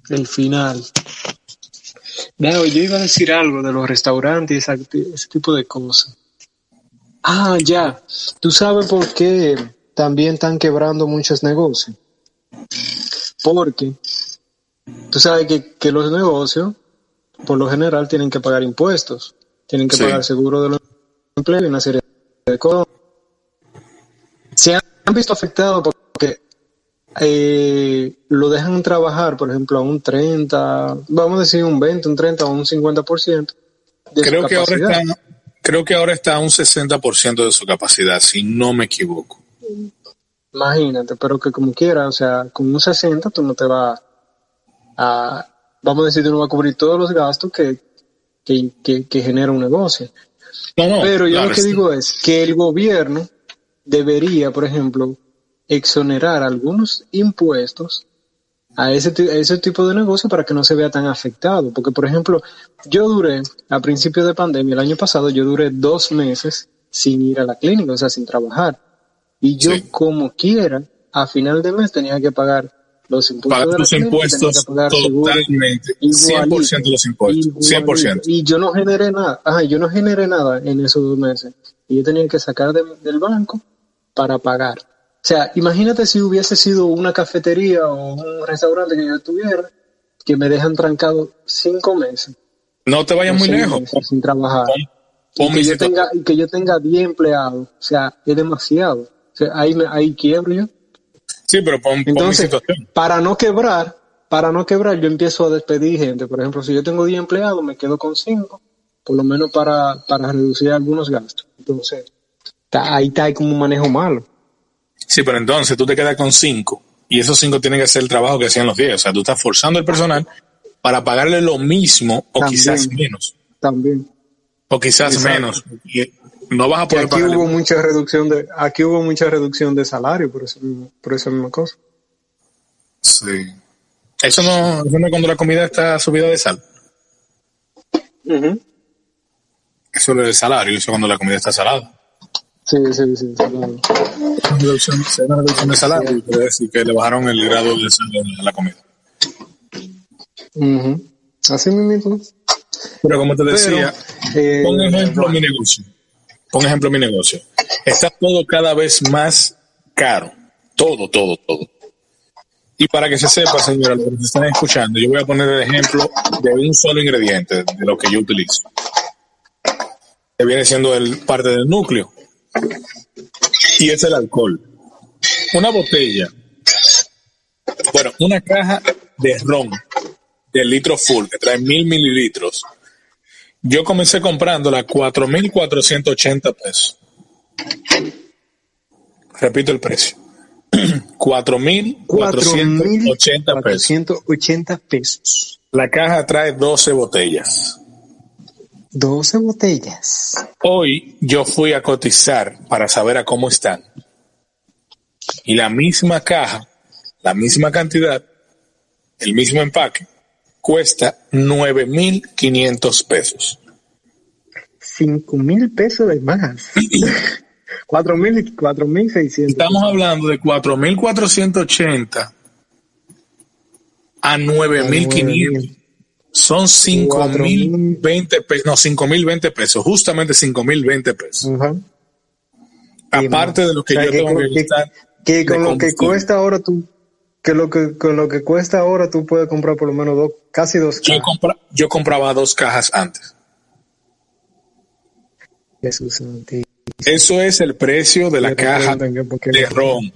El final. No, yo iba a decir algo de los restaurantes y ese tipo de cosas. Ah, ya. ¿Tú sabes por qué también están quebrando muchos negocios? Porque tú sabes que, que los negocios, por lo general, tienen que pagar impuestos. Tienen que Sí. pagar seguro de los empleos y una serie de cosas. Se han visto afectados porque eh, lo dejan trabajar, por ejemplo, a un 30, vamos a decir un 20, un 30 o un 50% de Creo su que, ahora está, creo que ahora está a un 60% de su capacidad, si no me equivoco. Imagínate, pero que como quiera, o sea, con un 60 tú no te vas a, vamos a decir, tú no vas a cubrir todos los gastos que, que, que, que genera un negocio. No, no, Pero yo claro, lo que sí. digo es que el gobierno debería, por ejemplo, exonerar algunos impuestos a ese, ti- a ese tipo de negocio para que no se vea tan afectado. Porque, por ejemplo, yo duré, a principio de pandemia, el año pasado, yo duré dos meses sin ir a la clínica, o sea, sin trabajar. Y yo, Sí. como quiera, a final de mes tenía que pagar los impuestos Pagar tus impuestos totalmente, igualito, 100% de los impuestos, igualito. 100%. Y yo no generé nada, ajá, yo no generé nada en esos dos meses. Y yo tenía que sacar de- del banco para pagar. O sea, imagínate si hubiese sido una cafetería o un restaurante que yo tuviera, que me dejan trancado cinco meses. No te vayas muy lejos. sin trabajar. Pon- Y que, yo tenga, y que yo tenga 10 empleados. O sea, es demasiado. O sea, ahí, me, ahí quiebro yo. Sí, pero pon, pon mi Entonces, situación. para no quebrar, para no quebrar, yo empiezo a despedir gente. Por ejemplo, si yo tengo 10 empleados, me quedo con 5, por lo menos para, para reducir algunos gastos. Entonces, ahí está como un manejo malo. Sí, pero entonces tú te quedas con cinco y esos cinco tienen que hacer el trabajo que hacían los 10. O sea, tú estás forzando al personal para pagarle lo mismo o También. quizás menos. También. O quizás Exacto. menos. Y no vas a poder aquí pagarle. hubo mucha reducción de, aquí hubo mucha reducción de salario por eso por esa misma cosa. Sí. Eso no, eso no es cuando la comida está subida de sal. Eso es el salario, eso es cuando la comida está salada. Sí, sí, sí. claro. Reducción, hay una reducción de salario, quiere decir que le bajaron el grado de la comida. Ujú. Así mismo. Pero como te decía, eh, Pon ejemplo mi negocio. Pon ejemplo mi negocio. Está todo cada vez más caro. Todo, todo, todo. Y para que se sepa, señora, los que nos están escuchando, yo voy a poner el ejemplo de un solo ingrediente de lo que yo utilizo. Que viene siendo el parte del núcleo. Y es el alcohol. Una botella. Bueno, una caja de ron de litro full, que trae mil mililitros. Yo comencé comprándola a 4.480 pesos. Repito el precio. 4.480 pesos. 480 pesos. La caja trae 12 botellas. 12 botellas. Hoy yo fui a cotizar para saber a cómo están. Y la misma caja, la misma cantidad, el mismo empaque, cuesta 9.500 pesos. 5 mil pesos de más. 4 mil y 4 mil 600. Estamos hablando de 4.480 a 9.500. Son 5.020 pesos, no, 5.020 pesos, justamente 5.020 pesos. Ajá. Aparte de lo que O sea, yo que tengo con- que que-. Que con lo que cuesta ahora tú, que lo que con lo que cuesta ahora tú puedes comprar por lo menos dos, casi dos Yo, cajas. compra- yo compraba dos cajas antes. Jesús. Eso es el precio de la caja de ron.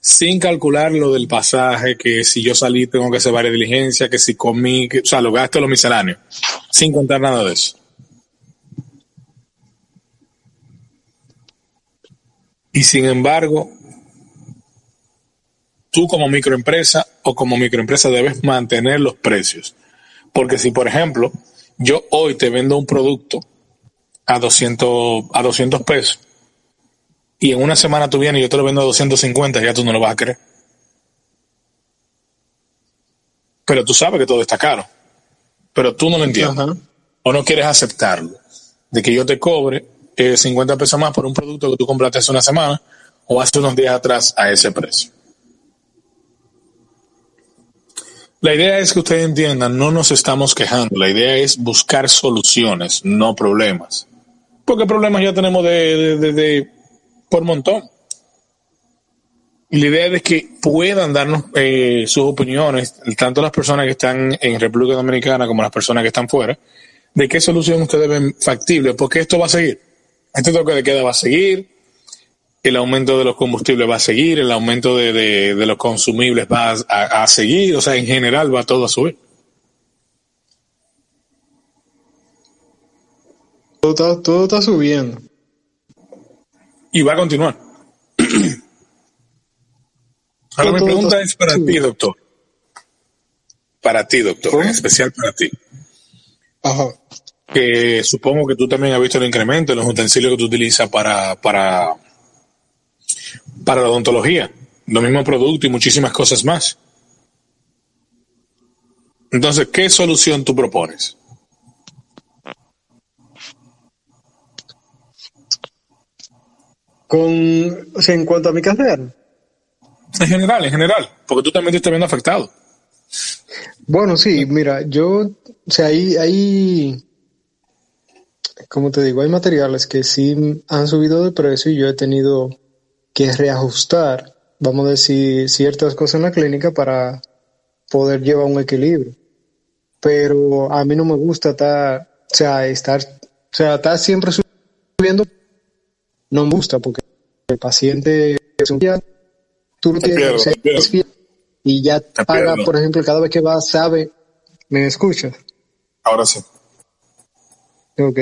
Sin calcular lo del pasaje, que si yo salí tengo que hacer varias diligencias, que si comí, que, o sea, los gastos, los misceláneos, sin contar nada de eso. Y sin embargo, tú como microempresa o como microempresa debes mantener los precios. Porque si, por ejemplo, yo hoy te vendo un producto a 200, a 200 pesos y en una semana tú vienes y yo te lo vendo a 250, ya tú no lo vas a querer. Pero tú sabes que todo está caro. Pero tú no lo entiendes. Ajá. O no quieres aceptarlo. De que yo te cobre eh, 50 pesos más por un producto que tú compraste hace una semana o hace unos días atrás a ese precio. La idea es que ustedes entiendan, no nos estamos quejando. La idea es buscar soluciones, no problemas. Porque problemas ya tenemos de, de- de- de- por montón. Y la idea es que puedan darnos eh, sus opiniones, tanto las personas que están en República Dominicana como las personas que están fuera, de qué solución ustedes ven factible, porque esto va a seguir. Este toque de queda va a seguir, el aumento de los combustibles va a seguir, el aumento de, de- de los consumibles va a, a- a seguir, o sea, en general va todo a subir. Todo está, todo está subiendo. Y va a continuar. Ahora mi pregunta es para ti, doctor. Para ti, doctor, ¿Cómo? en especial para ti. Ajá. Que supongo que tú también has visto el incremento en los utensilios que tú utilizas para, para, para la odontología. Los mismos productos y muchísimas cosas más. Entonces, ¿qué solución tú propones? Con, o sea, en cuanto a mi carrera, En general, en general, porque tú también te estás viendo afectado. Bueno, sí, mira, yo, o sea, hay, hay, como te digo, hay materiales que sí han subido de precio y yo he tenido que reajustar, vamos a decir, ciertas cosas en la clínica para poder llevar un equilibrio. Pero a mí no me gusta estar, o sea, estar, o sea, estar siempre subiendo, no me gusta porque el paciente es un día, tú lo tienes, pierdo, o sea, te pierdo. es fiel y ya paga, por ejemplo, cada vez que va, sabe, ¿me escuchas? Ahora sí. Ok.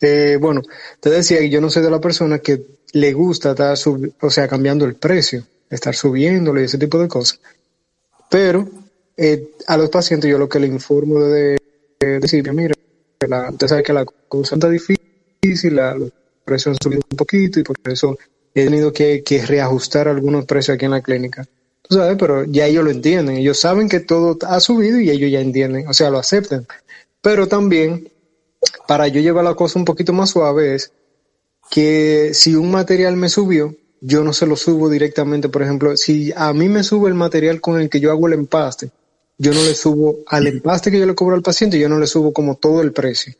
Eh, bueno, te decía que yo no soy de la persona que le gusta estar, sub- o sea, cambiando el precio, estar subiéndolo y ese tipo de cosas. Pero eh, a los pacientes yo lo que le informo de, de decir, mira, la, usted sabe que la cosa está difícil, la, los precios han subido un poquito y por eso he tenido que, reajustar algunos precios aquí en la clínica. Tú sabes, pero ya ellos lo entienden, ellos saben que todo ha subido y ellos ya entienden, o sea, lo aceptan. Pero también para yo llevar la cosa un poquito más suave es que si un material me subió, yo no se lo subo directamente. Por ejemplo, si a mí me sube el material con el que yo hago el empaste, yo no le subo al empaste que yo le cobro al paciente, yo no le subo como todo el precio.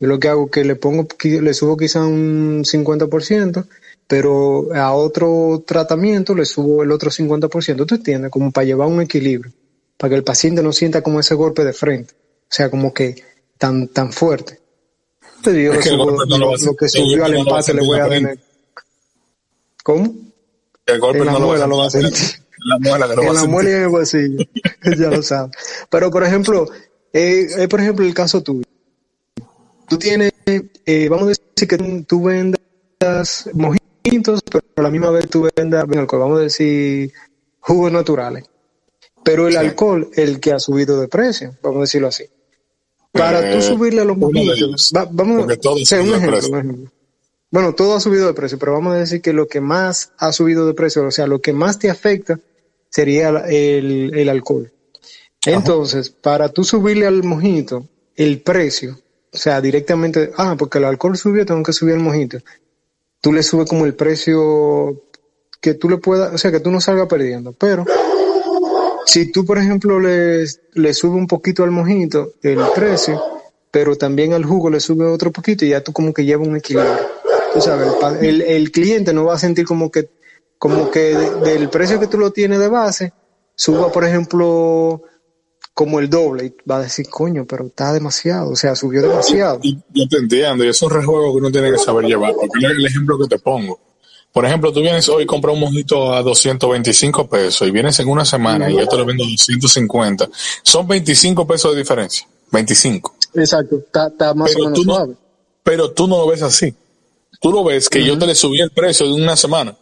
Yo lo que hago es que le pongo, le subo quizá un 50%, pero a otro tratamiento le subo el otro 50%. ¿Tú entiendes? Como para llevar un equilibrio, para que el paciente no sienta como ese golpe de frente. O sea, como que tan, tan fuerte. Entonces yo Es que subo no lo va que subió al no va empate le voy a tener. ¿Cómo? El golpe En la no muela lo va va a sentir. En la muela que lo va en a la muela y en el bolsillo. ya lo sabes. Pero, por ejemplo, eh, eh, por ejemplo, el caso tuyo. Tú tienes, eh, vamos a decir que tú, vendas mojitos, pero a la misma vez tú vendas ven, alcohol, vamos a decir jugos naturales. Pero el Sí. alcohol, el que ha subido de precio, vamos a decirlo así. Para Eh, tú subirle a los mojitos, va- vamos o sea, un ejemplo, precio. un ejemplo. Bueno, todo ha subido de precio, pero vamos a decir que lo que más ha subido de precio, o sea, lo que más te afecta sería el alcohol. Entonces, para tú subirle al mojito el precio, o sea, directamente, ah, porque el alcohol subió, tengo que subir el mojito. Tú le subes como el precio que tú le puedas, o sea, que tú no salgas perdiendo. Pero, si tú, por ejemplo, le, subes un poquito al mojito el precio, pero también al jugo le subes otro poquito y ya tú como que llevas un equilibrio. Tú sabes, el, cliente no va a sentir como que, como que de- del precio que tú lo tienes de base, suba, por ejemplo, como el doble y va a decir, coño, pero está demasiado, o sea, subió demasiado. Y- Yo te entiendo, y es un rejuego que uno tiene que saber llevar, porque es el ejemplo que te pongo. Por ejemplo, tú vienes hoy y compras un mojito a 225 pesos y vienes en una semana y yo te lo vendo a 250. Son 25 pesos de diferencia. 25. Exacto, está, está más Pero o menos tú, no, pero tú no lo ves así. Tú lo ves que yo te le subí el precio de una semana.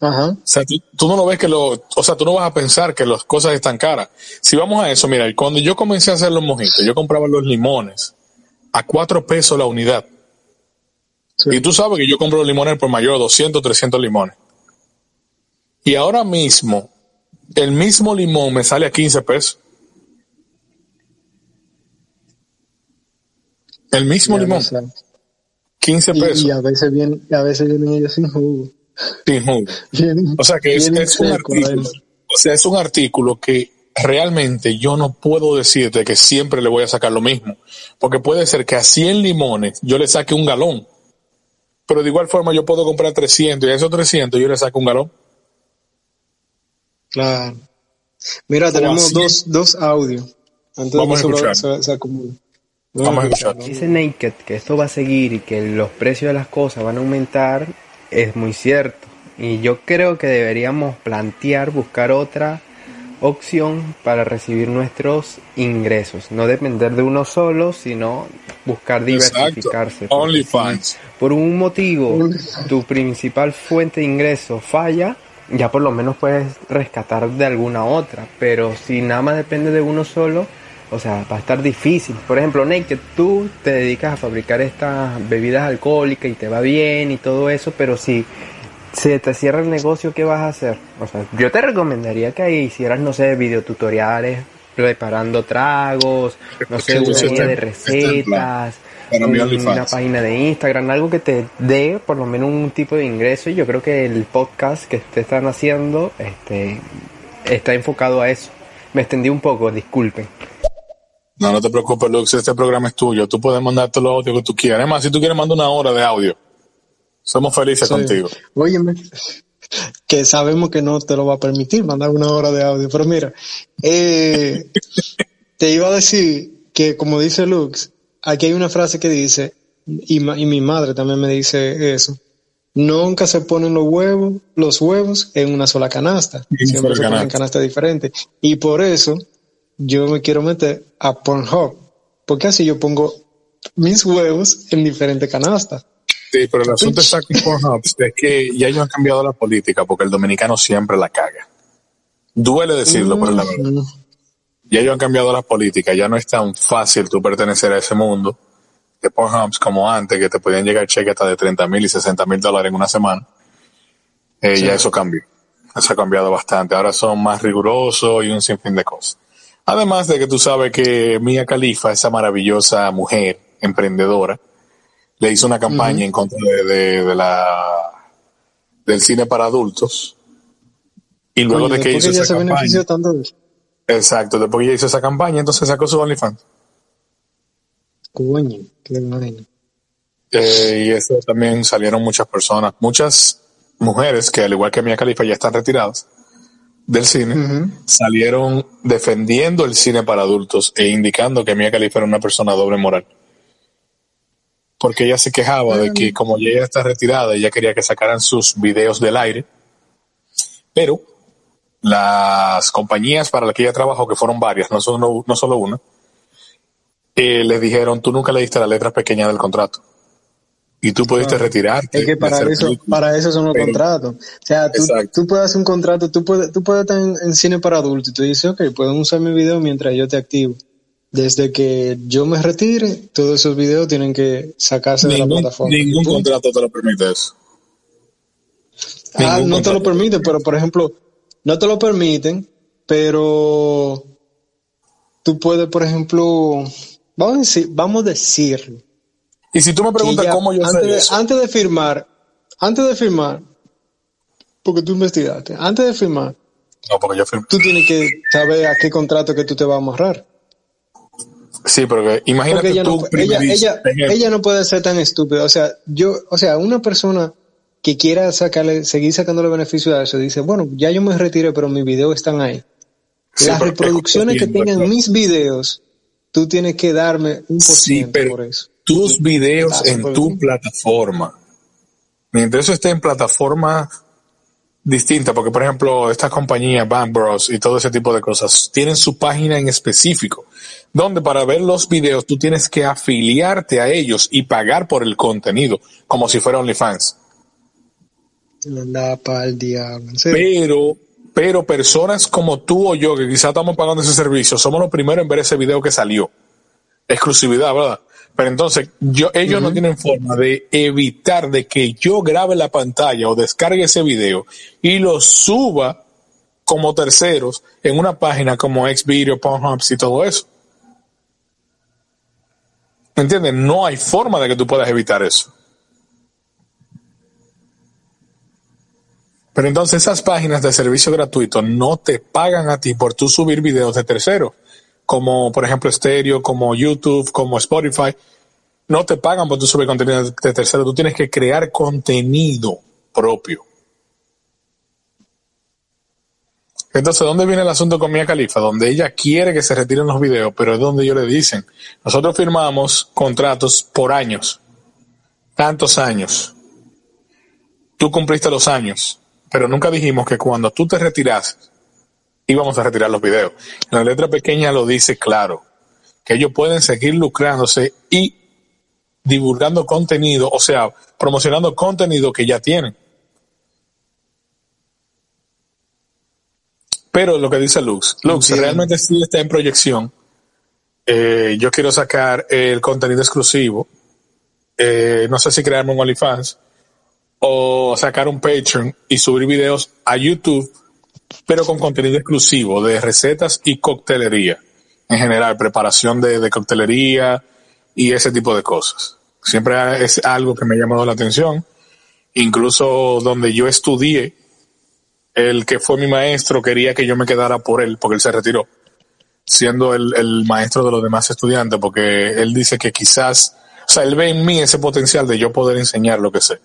Ajá. O sea, tú, tú no lo ves que lo, o sea, tú no vas a pensar que las cosas están caras. Si vamos a eso, mira, cuando yo comencé a hacer los mojitos, yo compraba los limones a cuatro pesos la unidad. Sí. Y tú sabes que yo compro los limones por mayor, 200, 300 limones. Y ahora mismo, el mismo limón me sale a 15 pesos. El mismo Ya limón, lo sabes. 15 Y, pesos, y a veces vienen, y a veces vienen ellos sin jugo. Sin jugo. O sea que es, un artículo, o sea, es un artículo que realmente yo no puedo decirte que siempre le voy a sacar lo mismo, porque puede ser que a 100 limones yo le saque un galón, pero de igual forma yo puedo comprar 300 y a esos 300 yo le saco un galón. Claro. Mira, O tenemos así. dos, dos audios. Antes de Vamos que a se, lo- escuchar. se, se acumule. Vamos a escuchar. Dice Naked que esto va a seguir y que los precios de las cosas van a aumentar, es muy cierto. Y yo creo que deberíamos plantear, buscar otra opción para recibir nuestros ingresos. No depender de uno solo, sino buscar diversificarse. Si por un motivo tu principal fuente de ingreso falla, ya por lo menos puedes rescatar de alguna otra. Pero si nada más depende de uno solo, o sea, va a estar difícil. Por ejemplo, Naked, tú te dedicas a fabricar estas bebidas alcohólicas y te va bien y todo eso, pero si se te cierra el negocio, ¿qué vas a hacer? O sea, yo te recomendaría que ahí hicieras, no sé, videotutoriales preparando tragos, no sé, una guía de plan. recetas, una página de Instagram, algo que te dé por lo menos un tipo de ingreso. Y yo creo que el podcast que te están haciendo este, está enfocado a eso. Me extendí un poco, disculpen. No, no te preocupes, Lux, este programa es tuyo. Tú puedes mandarte los audios que tú quieras. Además, si tú quieres, manda una hora de audio. Somos felices Sí. contigo. Óyeme, que sabemos que no te lo va a permitir mandar una hora de audio, pero mira, eh, te iba a decir que como dice Lux, aquí hay una frase que dice, y, mi madre también me dice eso, nunca se ponen los huevos, los huevos en una sola canasta, siempre se ponen en canasta. canastas diferentes, y por eso yo me quiero meter a Pornhub, porque así yo pongo mis huevos en diferentes canastas. Sí, pero el asunto está con Pornhub es que ya ellos han cambiado la política porque el dominicano siempre la caga. Duele decirlo, pero la verdad. Mm. Ya ellos han cambiado la política. Ya no es tan fácil tú pertenecer a ese mundo de Pornhub como antes, que te podían llegar cheques hasta de 30 mil y 60 mil dólares en una semana. Eh, Ya eso cambió. Eso ha cambiado bastante. Ahora son más rigurosos y un sinfín de cosas. Además de que tú sabes que Mia Khalifa, esa maravillosa mujer emprendedora, le hizo una campaña en contra de, de- de la del cine para adultos. Y luego de que hizo ya esa se campaña, benefició tanto de eso. exacto, después que ella hizo esa campaña, entonces sacó su OnlyFans. Coño, qué vaina. Eh, y eso también salieron muchas personas, muchas mujeres que al igual que Mia Khalifa ya están retiradas del cine, salieron defendiendo el cine para adultos e indicando que Mia Khalifa era una persona doble moral. Porque ella se quejaba de que como ella está retirada, ella quería que sacaran sus videos del aire, pero las compañías para las que ella trabajó, que fueron varias, no solo, no solo una, eh, le dijeron, tú nunca leíste la letra pequeña del contrato. Y tú pudiste retirarte. Es que para eso, para eso son los Pero- contratos. O sea, tú, puedes hacer un contrato, tú puedes, tú puedes estar en, en cine para adultos y tú dices, ok, pueden usar mi video mientras yo te activo. Desde que yo me retire, todos esos videos tienen que sacarse de la plataforma. ningún contrato te lo permite eso. Ah, ningún no te lo permiten, pero por ejemplo, no te lo permiten, pero tú puedes, por ejemplo, vamos a decir, vamos a decir Y si tú me preguntas ya cómo yo antes, sé de, eso, antes de firmar, antes de firmar, porque tú investigaste, antes de firmar, no, porque yo firmé. tú tienes que saber a qué contrato que tú te vas a amarrar. Sí, pero que imagínate Porque ella tú no, ella, ella, no puede ser tan estúpida. O sea, yo, o sea, una persona que quiera sacarle, seguir sacándole beneficio a eso, dice, bueno, ya yo me retiré, pero mis videos están ahí. Sí, Las reproducciones que tengan mis videos, tú tienes que darme un por Sí, ciento pero por eso. Tus videos Ah, en pues tu plataforma. mientras eso esté en plataformas distintas, porque por ejemplo estas compañías, Bang Bros y todo ese tipo de cosas, tienen su página en específico, donde para ver los videos tú tienes que afiliarte a ellos y pagar por el contenido, como si fuera OnlyFans. La pa'l diablo. en serio. Pero, pero personas como tú o yo, que quizás estamos pagando ese servicio, somos los primeros en ver ese video que salió. Exclusividad, ¿verdad? Pero entonces, yo, ellos no tienen forma de evitar de que yo grabe la pantalla o descargue ese video y lo suba como terceros en una página como Xvideo, Pornhub y todo eso. ¿Entiendes? No hay forma de que tú puedas evitar eso. Pero entonces esas páginas de servicio gratuito no te pagan a ti por tú subir videos de terceros, como por ejemplo Stereo, como YouTube, como Spotify. No te pagan por tú subir contenido de terceros, tú tienes que crear contenido propio. Entonces, ¿dónde viene el asunto con Mia Khalifa? Donde ella quiere que se retiren los videos, pero es donde ellos le dicen, nosotros firmamos contratos por años, tantos años. Tú cumpliste los años, pero nunca dijimos que cuando tú te retiras, íbamos a retirar los videos. En la letra pequeña lo dice claro, que ellos pueden seguir lucrándose y divulgando contenido, o sea, promocionando contenido que ya tienen. Pero lo que dice Lux, Lux, Entiendo. realmente sí está en proyección. Eh, yo quiero sacar el contenido exclusivo. Eh, no sé si crearme un OnlyFans o sacar un Patreon y subir videos a YouTube, pero con contenido exclusivo de recetas y coctelería. En general, preparación de, coctelería y ese tipo de cosas. Siempre es algo que me ha llamado la atención. Incluso donde yo estudié, el que fue mi maestro quería que yo me quedara por él, porque él se retiró, siendo el, el maestro de los demás estudiantes, porque él dice que quizás, o sea, él ve en mí ese potencial de yo poder enseñar lo que sé.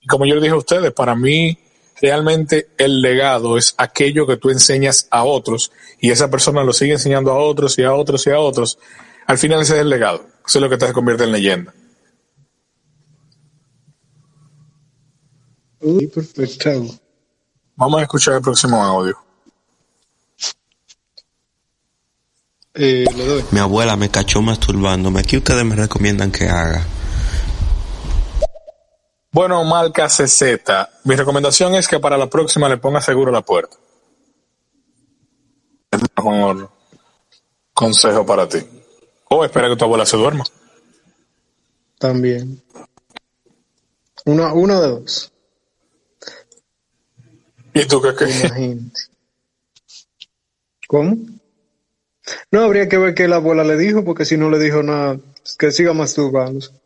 Y como yo le dije a ustedes, para mí realmente el legado es aquello que tú enseñas a otros y esa persona lo sigue enseñando a otros y a otros y a otros. Al final ese es el legado, eso es lo que te convierte en leyenda. Uy, perfecto. Vamos a escuchar el próximo audio. Eh, le doy. Mi abuela me cachó masturbándome. ¿Qué ustedes me recomiendan que haga? Bueno, marca CZ. Mi recomendación es que para la próxima le ponga seguro la puerta. Es el mejor consejo para ti. O espera que tu abuela se duerma. También. Una, una de dos. ¿Y tú qué crees? Imagínate. ¿Cómo? No, habría que ver qué la abuela le dijo, porque si no le dijo nada, que siga masturbándose.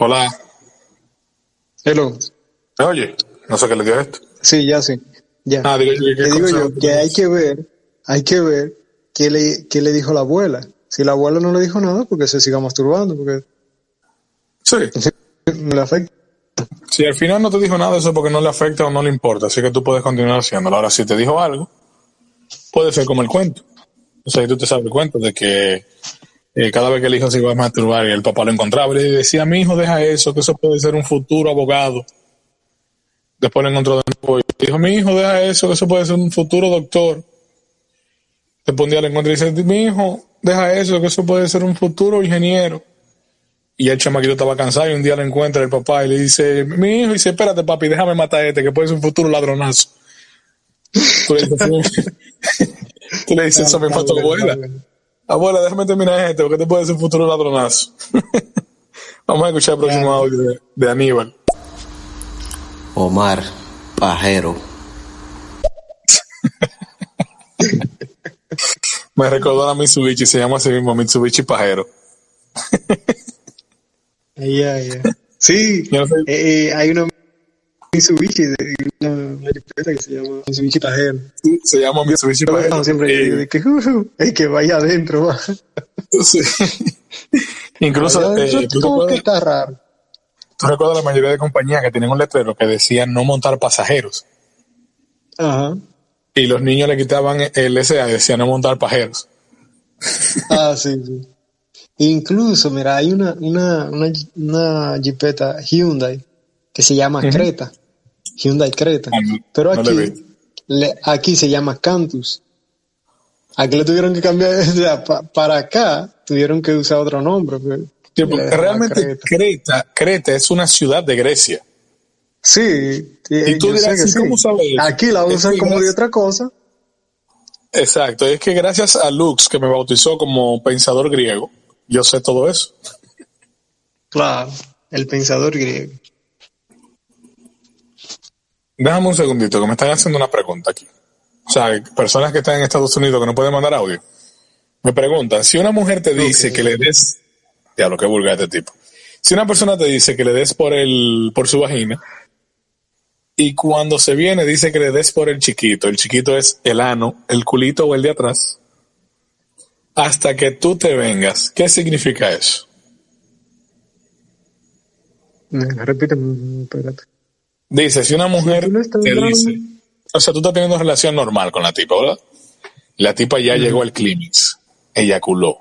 Hola. Hello. ¿Me oye? No sé qué le dio esto. Sí, ya sí. Ya. Ah, digo yo, ¿qué Le digo consejo yo tú que hay que ver, hay que ver qué le, qué le dijo la abuela. Si la abuela no le dijo nada, porque se siga masturbando, porque Sí. no le afecta. Si al final no te dijo nada, eso es porque no le afecta o no le importa. Así que tú puedes continuar haciéndolo. Ahora, si te dijo algo, puede ser como el cuento. O sea, tú te sabes el cuento de que eh, cada vez que el hijo se iba a masturbar y el papá lo encontraba, le decía, mi hijo, deja eso, que eso puede ser un futuro abogado. Después lo encontró de nuevo y dijo, mi hijo, deja eso, que eso puede ser un futuro doctor. Después un día lo encontró y dice, mi hijo, deja eso, que eso puede ser un futuro ingeniero. Y el chamaquito estaba cansado y un día lo encuentra el papá y le dice, mi hijo, y dice, espérate papi, déjame matar a este, que puede ser un futuro ladronazo. Tú le dices, le eso a tu abuela. Abuela, déjame terminar esto, porque este puede ser un futuro ladronazo. Vamos a escuchar el próximo audio de, de Aníbal. Omar, pajero. Me recordó a la Mitsubishi, se llama así mismo Mitsubishi Pajero. Ya, ya. Sí, Yo no sé- eh, eh, hay una Mitsubishi, de, una, una jipeta que se llama Mitsubishi Tajero. Se llama Mitsubishi Pajero. siempre Eh, de que, uh, el que vaya adentro, va. sí. Incluso, Vaya eh, adentro, ¿tú, recuerdas, está raro. tú recuerdas la mayoría de compañías que tenían un letrero que decía no montar pasajeros. Ajá. Y los niños le quitaban el SA decían no montar pajeros. Ah, sí, sí. Incluso, mira, hay una, una, una, una jipeta Hyundai que se llama Creta. Hyundai Creta. Pero aquí, le- aquí se llama Cantus. Aquí le tuvieron que cambiar, o sea, pa- para acá tuvieron que usar otro nombre. Sí, porque realmente Creta. Creta, Creta es una ciudad de Grecia. Sí, Y tú dirás, que ¿y cómo sabes? Aquí la usan como de otra cosa. Exacto, es que gracias a Lux, que me bautizó como pensador griego, yo sé todo eso. Claro, el pensador griego. Déjame un segundito, que me están haciendo una pregunta aquí. O sea, personas que están en Estados Unidos que no pueden mandar audio. Me preguntan, si una mujer te dice que le des... Diablo, qué vulgar este tipo. Si una persona te dice que le des por el por su vagina y cuando se viene dice que le des por el chiquito, el chiquito es el ano, el culito o el de atrás, hasta que tú te vengas, ¿qué significa eso? Repíteme, espérate. Dice, si una mujer te dice, o sea, tú estás teniendo relación normal con la tipa, ¿verdad? La tipa ya llegó al clímax, eyaculó.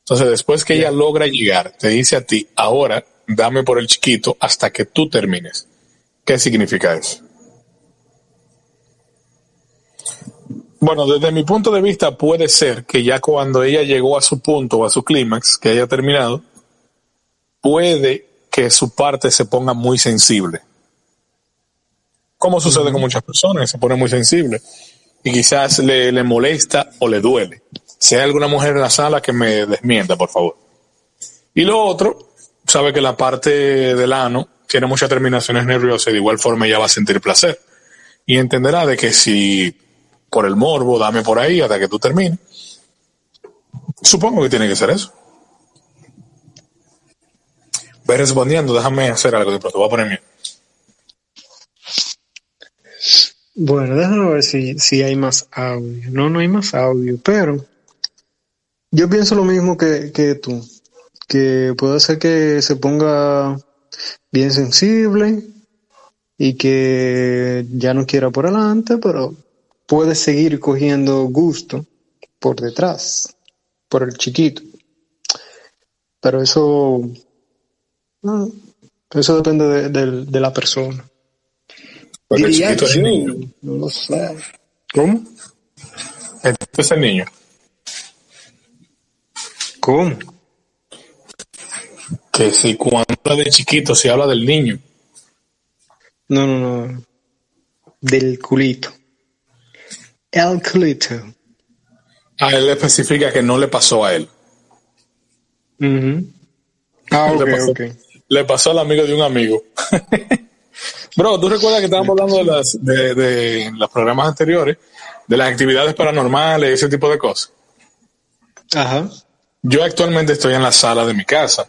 Entonces, después que ella logra llegar, te dice a ti, ahora dame por el chiquito hasta que tú termines. ¿Qué significa eso? Bueno, desde mi punto de vista puede ser que ya cuando ella llegó a su punto o a su clímax, que haya terminado, puede que su parte se ponga muy sensible. Como sucede con muchas personas, se pone muy sensible. Y quizás le, le molesta o le duele. Si hay alguna mujer en la sala que me desmienta, por favor. Y lo otro, sabe que la parte del ano tiene muchas terminaciones nerviosas y de igual forma ella va a sentir placer. Y entenderá de que si por el morbo, dame por ahí hasta que tú termines. Supongo que tiene que ser eso. Ve respondiendo, déjame hacer algo de pronto, voy a poner. Bueno, déjame ver si, si hay más audio. No, no hay más audio, pero yo pienso lo mismo que, que tú, que puede ser que se ponga bien sensible y que ya no quiera por adelante, pero puede seguir cogiendo gusto por detrás, por el chiquito. Pero eso, no, eso depende de, de- de la persona. Porque el Diría chiquito es niño. no lo sé. ¿Cómo? Este es el niño. ¿Cómo? Que si cuando habla de chiquito, se habla del niño. No, no, no. Del culito. El culito. A él le especifica que no le pasó a él. Ujú. Ah, ok, ok. Le pasó al amigo de un amigo. Bro, ¿tú recuerdas que estábamos hablando de, las, de, de los programas anteriores, de las actividades paranormales y ese tipo de cosas? Ajá. Yo actualmente estoy en la sala de mi casa.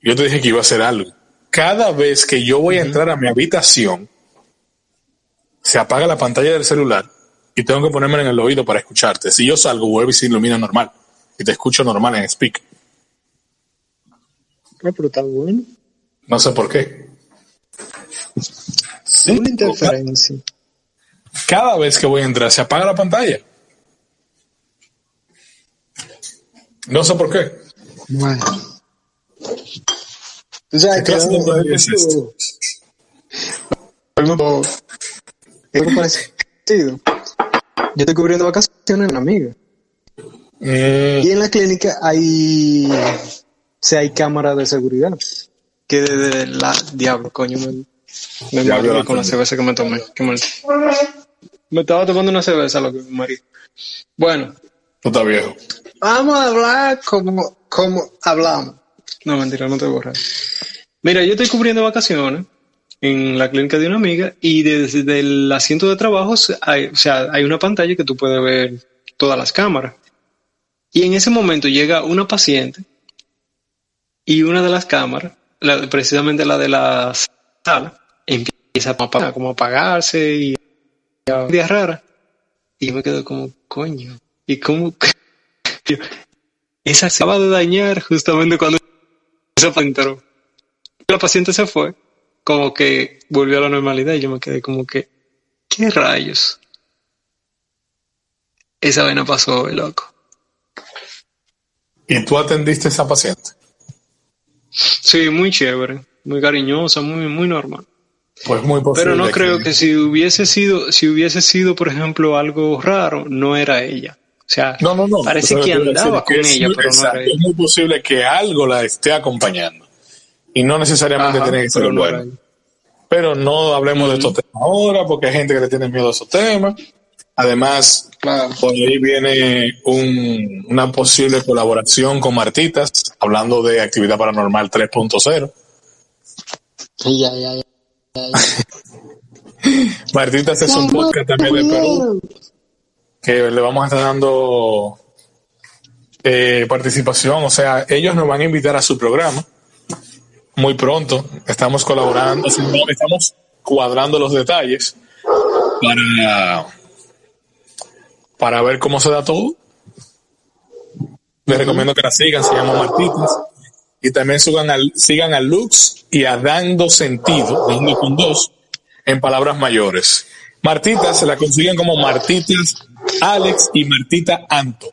Yo te dije que iba a hacer algo. Cada vez que yo voy a entrar a mi habitación, se apaga la pantalla del celular y tengo que ponerme en el oído para escucharte. Si yo salgo, vuelvo y se ilumina normal. Y te escucho normal en speak. Ah, pero está bueno. No sé por qué. Sí, Una interferencia. cada vez que voy a entrar, se apaga la pantalla. No sé por qué. Bueno. O sea, ¿Qué clase de es es esto? algo parecido. Yo estoy cubriendo vacaciones en una amiga. Mm, Y en la clínica hay, sea, hay cámaras de seguridad. Que desde la diablo, coño, me, me Diablo, la con la cerveza que me tomé. Qué mal. Me estaba tomando una cerveza, lo que me mareé. Bueno, tú estás viejo. vamos a hablar como, como hablamos. No, mentira, no te borras. Mira, yo estoy cubriendo vacaciones en la clínica de una amiga y desde el asiento de trabajo hay, o sea, hay una pantalla que tú puedes ver todas las cámaras. Y en ese momento llega una paciente y una de las cámaras, la- precisamente la de la sala, empieza como a apagarse y a ideas raras. Y yo me quedo como, coño, ¿y cómo? Esa se acaba de dañar justamente cuando paciente entró. La paciente se fue, como que volvió a la normalidad y yo me quedé como que, ¿qué rayos? Esa vaina pasó, loco. y tú atendiste a esa paciente. Sí, muy chévere, muy cariñosa, muy, muy normal. Pues muy posible. Pero no creo que si hubiese sido, si hubiese sido, por ejemplo, algo raro, no era ella. O sea, No, no, no. parece que andaba con ella, pero no era ella. Es muy posible que algo la esté acompañando. Y no necesariamente Ajá, tiene que ser bueno. Pero no hablemos de estos temas ahora, porque hay gente que le tiene miedo a esos temas. Además, Claro. por ahí viene un- una posible colaboración con Martitas, hablando de actividad paranormal 3.0. Ya, ya, ya. Martitas es un podcast también de Perú, que le vamos a estar dando eh, participación. O sea, ellos nos van a invitar a su programa muy pronto. Estamos colaborando, estamos cuadrando los detalles para, para ver cómo se da todo. Les recomiendo que la sigan, se llama Martitas. Y también sigan a, sigan a Lux y a Dando Sentido, dando con dos, en palabras mayores. Martitas se la consiguen como Martitas Alex y Martita Anto.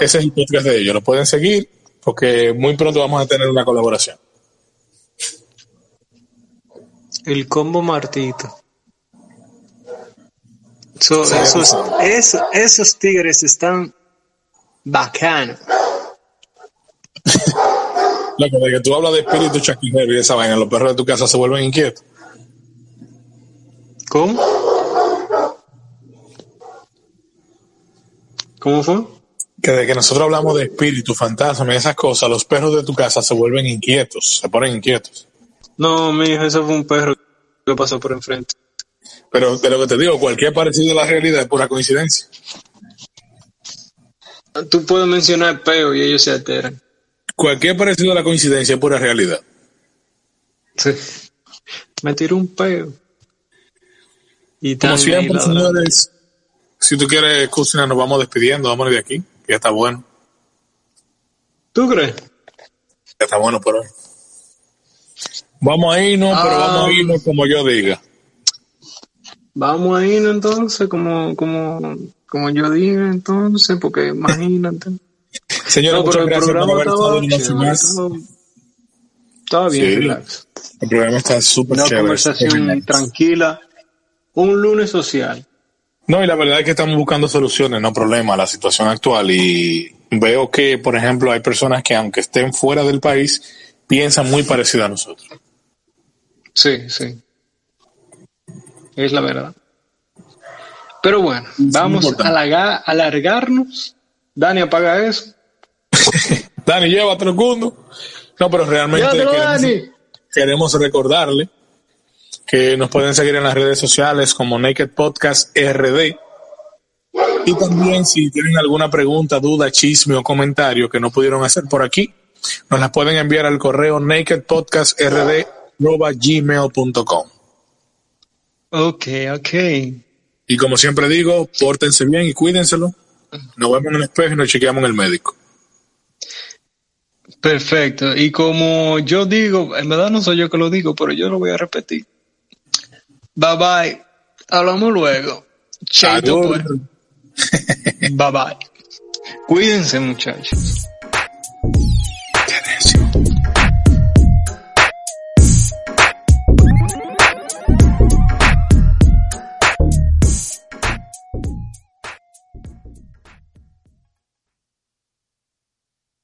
Ese es el podcast de ellos. Lo pueden seguir porque muy pronto vamos a tener una colaboración. El combo Martito. So, esos, eso- esos tigres están bacanos. Loco, de que tú hablas de espíritu chaquinero y esa vaina, los perros de tu casa se vuelven inquietos. ¿Cómo? ¿Cómo fue? Que de que nosotros hablamos de espíritu, fantasma y esas cosas, los perros de tu casa se vuelven inquietos, se ponen inquietos. No, mijo, ese fue un perro que pasó por enfrente. Pero de lo que te digo, cualquier parecido a la realidad es pura coincidencia. Tú puedes mencionar peo y ellos se alteran. Cualquier parecido a la coincidencia es pura realidad. Sí. Me tiró un peo. Y Como siempre, señores, si tú quieres, Cusina, nos vamos despidiendo, vámonos de aquí, que ya está bueno. ¿Tú crees? Ya está bueno por hoy. Vamos a irnos, pero Ah. vamos a irnos como yo diga. Vamos a ir entonces, como, como, como yo diga entonces, porque imagínate. Señores, No, muchas gracias por programa haber estado en Noche chévere, Más. estaba, bien, Sí. relax. El programa está súper Una chévere. conversación tranquila. Un lunes social. No, y la verdad es que estamos buscando soluciones, no problemas a la situación actual. Y veo que, por ejemplo, hay personas que, aunque estén fuera del país, piensan muy parecido a nosotros. Sí, sí. Es la verdad. Pero bueno, vamos a alargar- alargarnos. Dani, apaga eso. Dani, llévatelo, Cundo. No, pero realmente Llévatelo, queremos, Dani. queremos recordarle que nos pueden seguir en las redes sociales como Naked Podcast RD. Y también si tienen alguna pregunta, duda, chisme o comentario que no pudieron hacer por aquí, nos las pueden enviar al correo nakedpodcastrd@gmail.com. Ok, ok. Y como siempre digo, pórtense bien y cuídenselo. Nos vemos en el espejo y nos chequeamos en el médico. Perfecto. Y como yo digo, en verdad no soy yo que lo digo, pero yo lo voy a repetir. Bye bye. Hablamos luego. Chaito pues. Bye bye. Cuídense muchachos.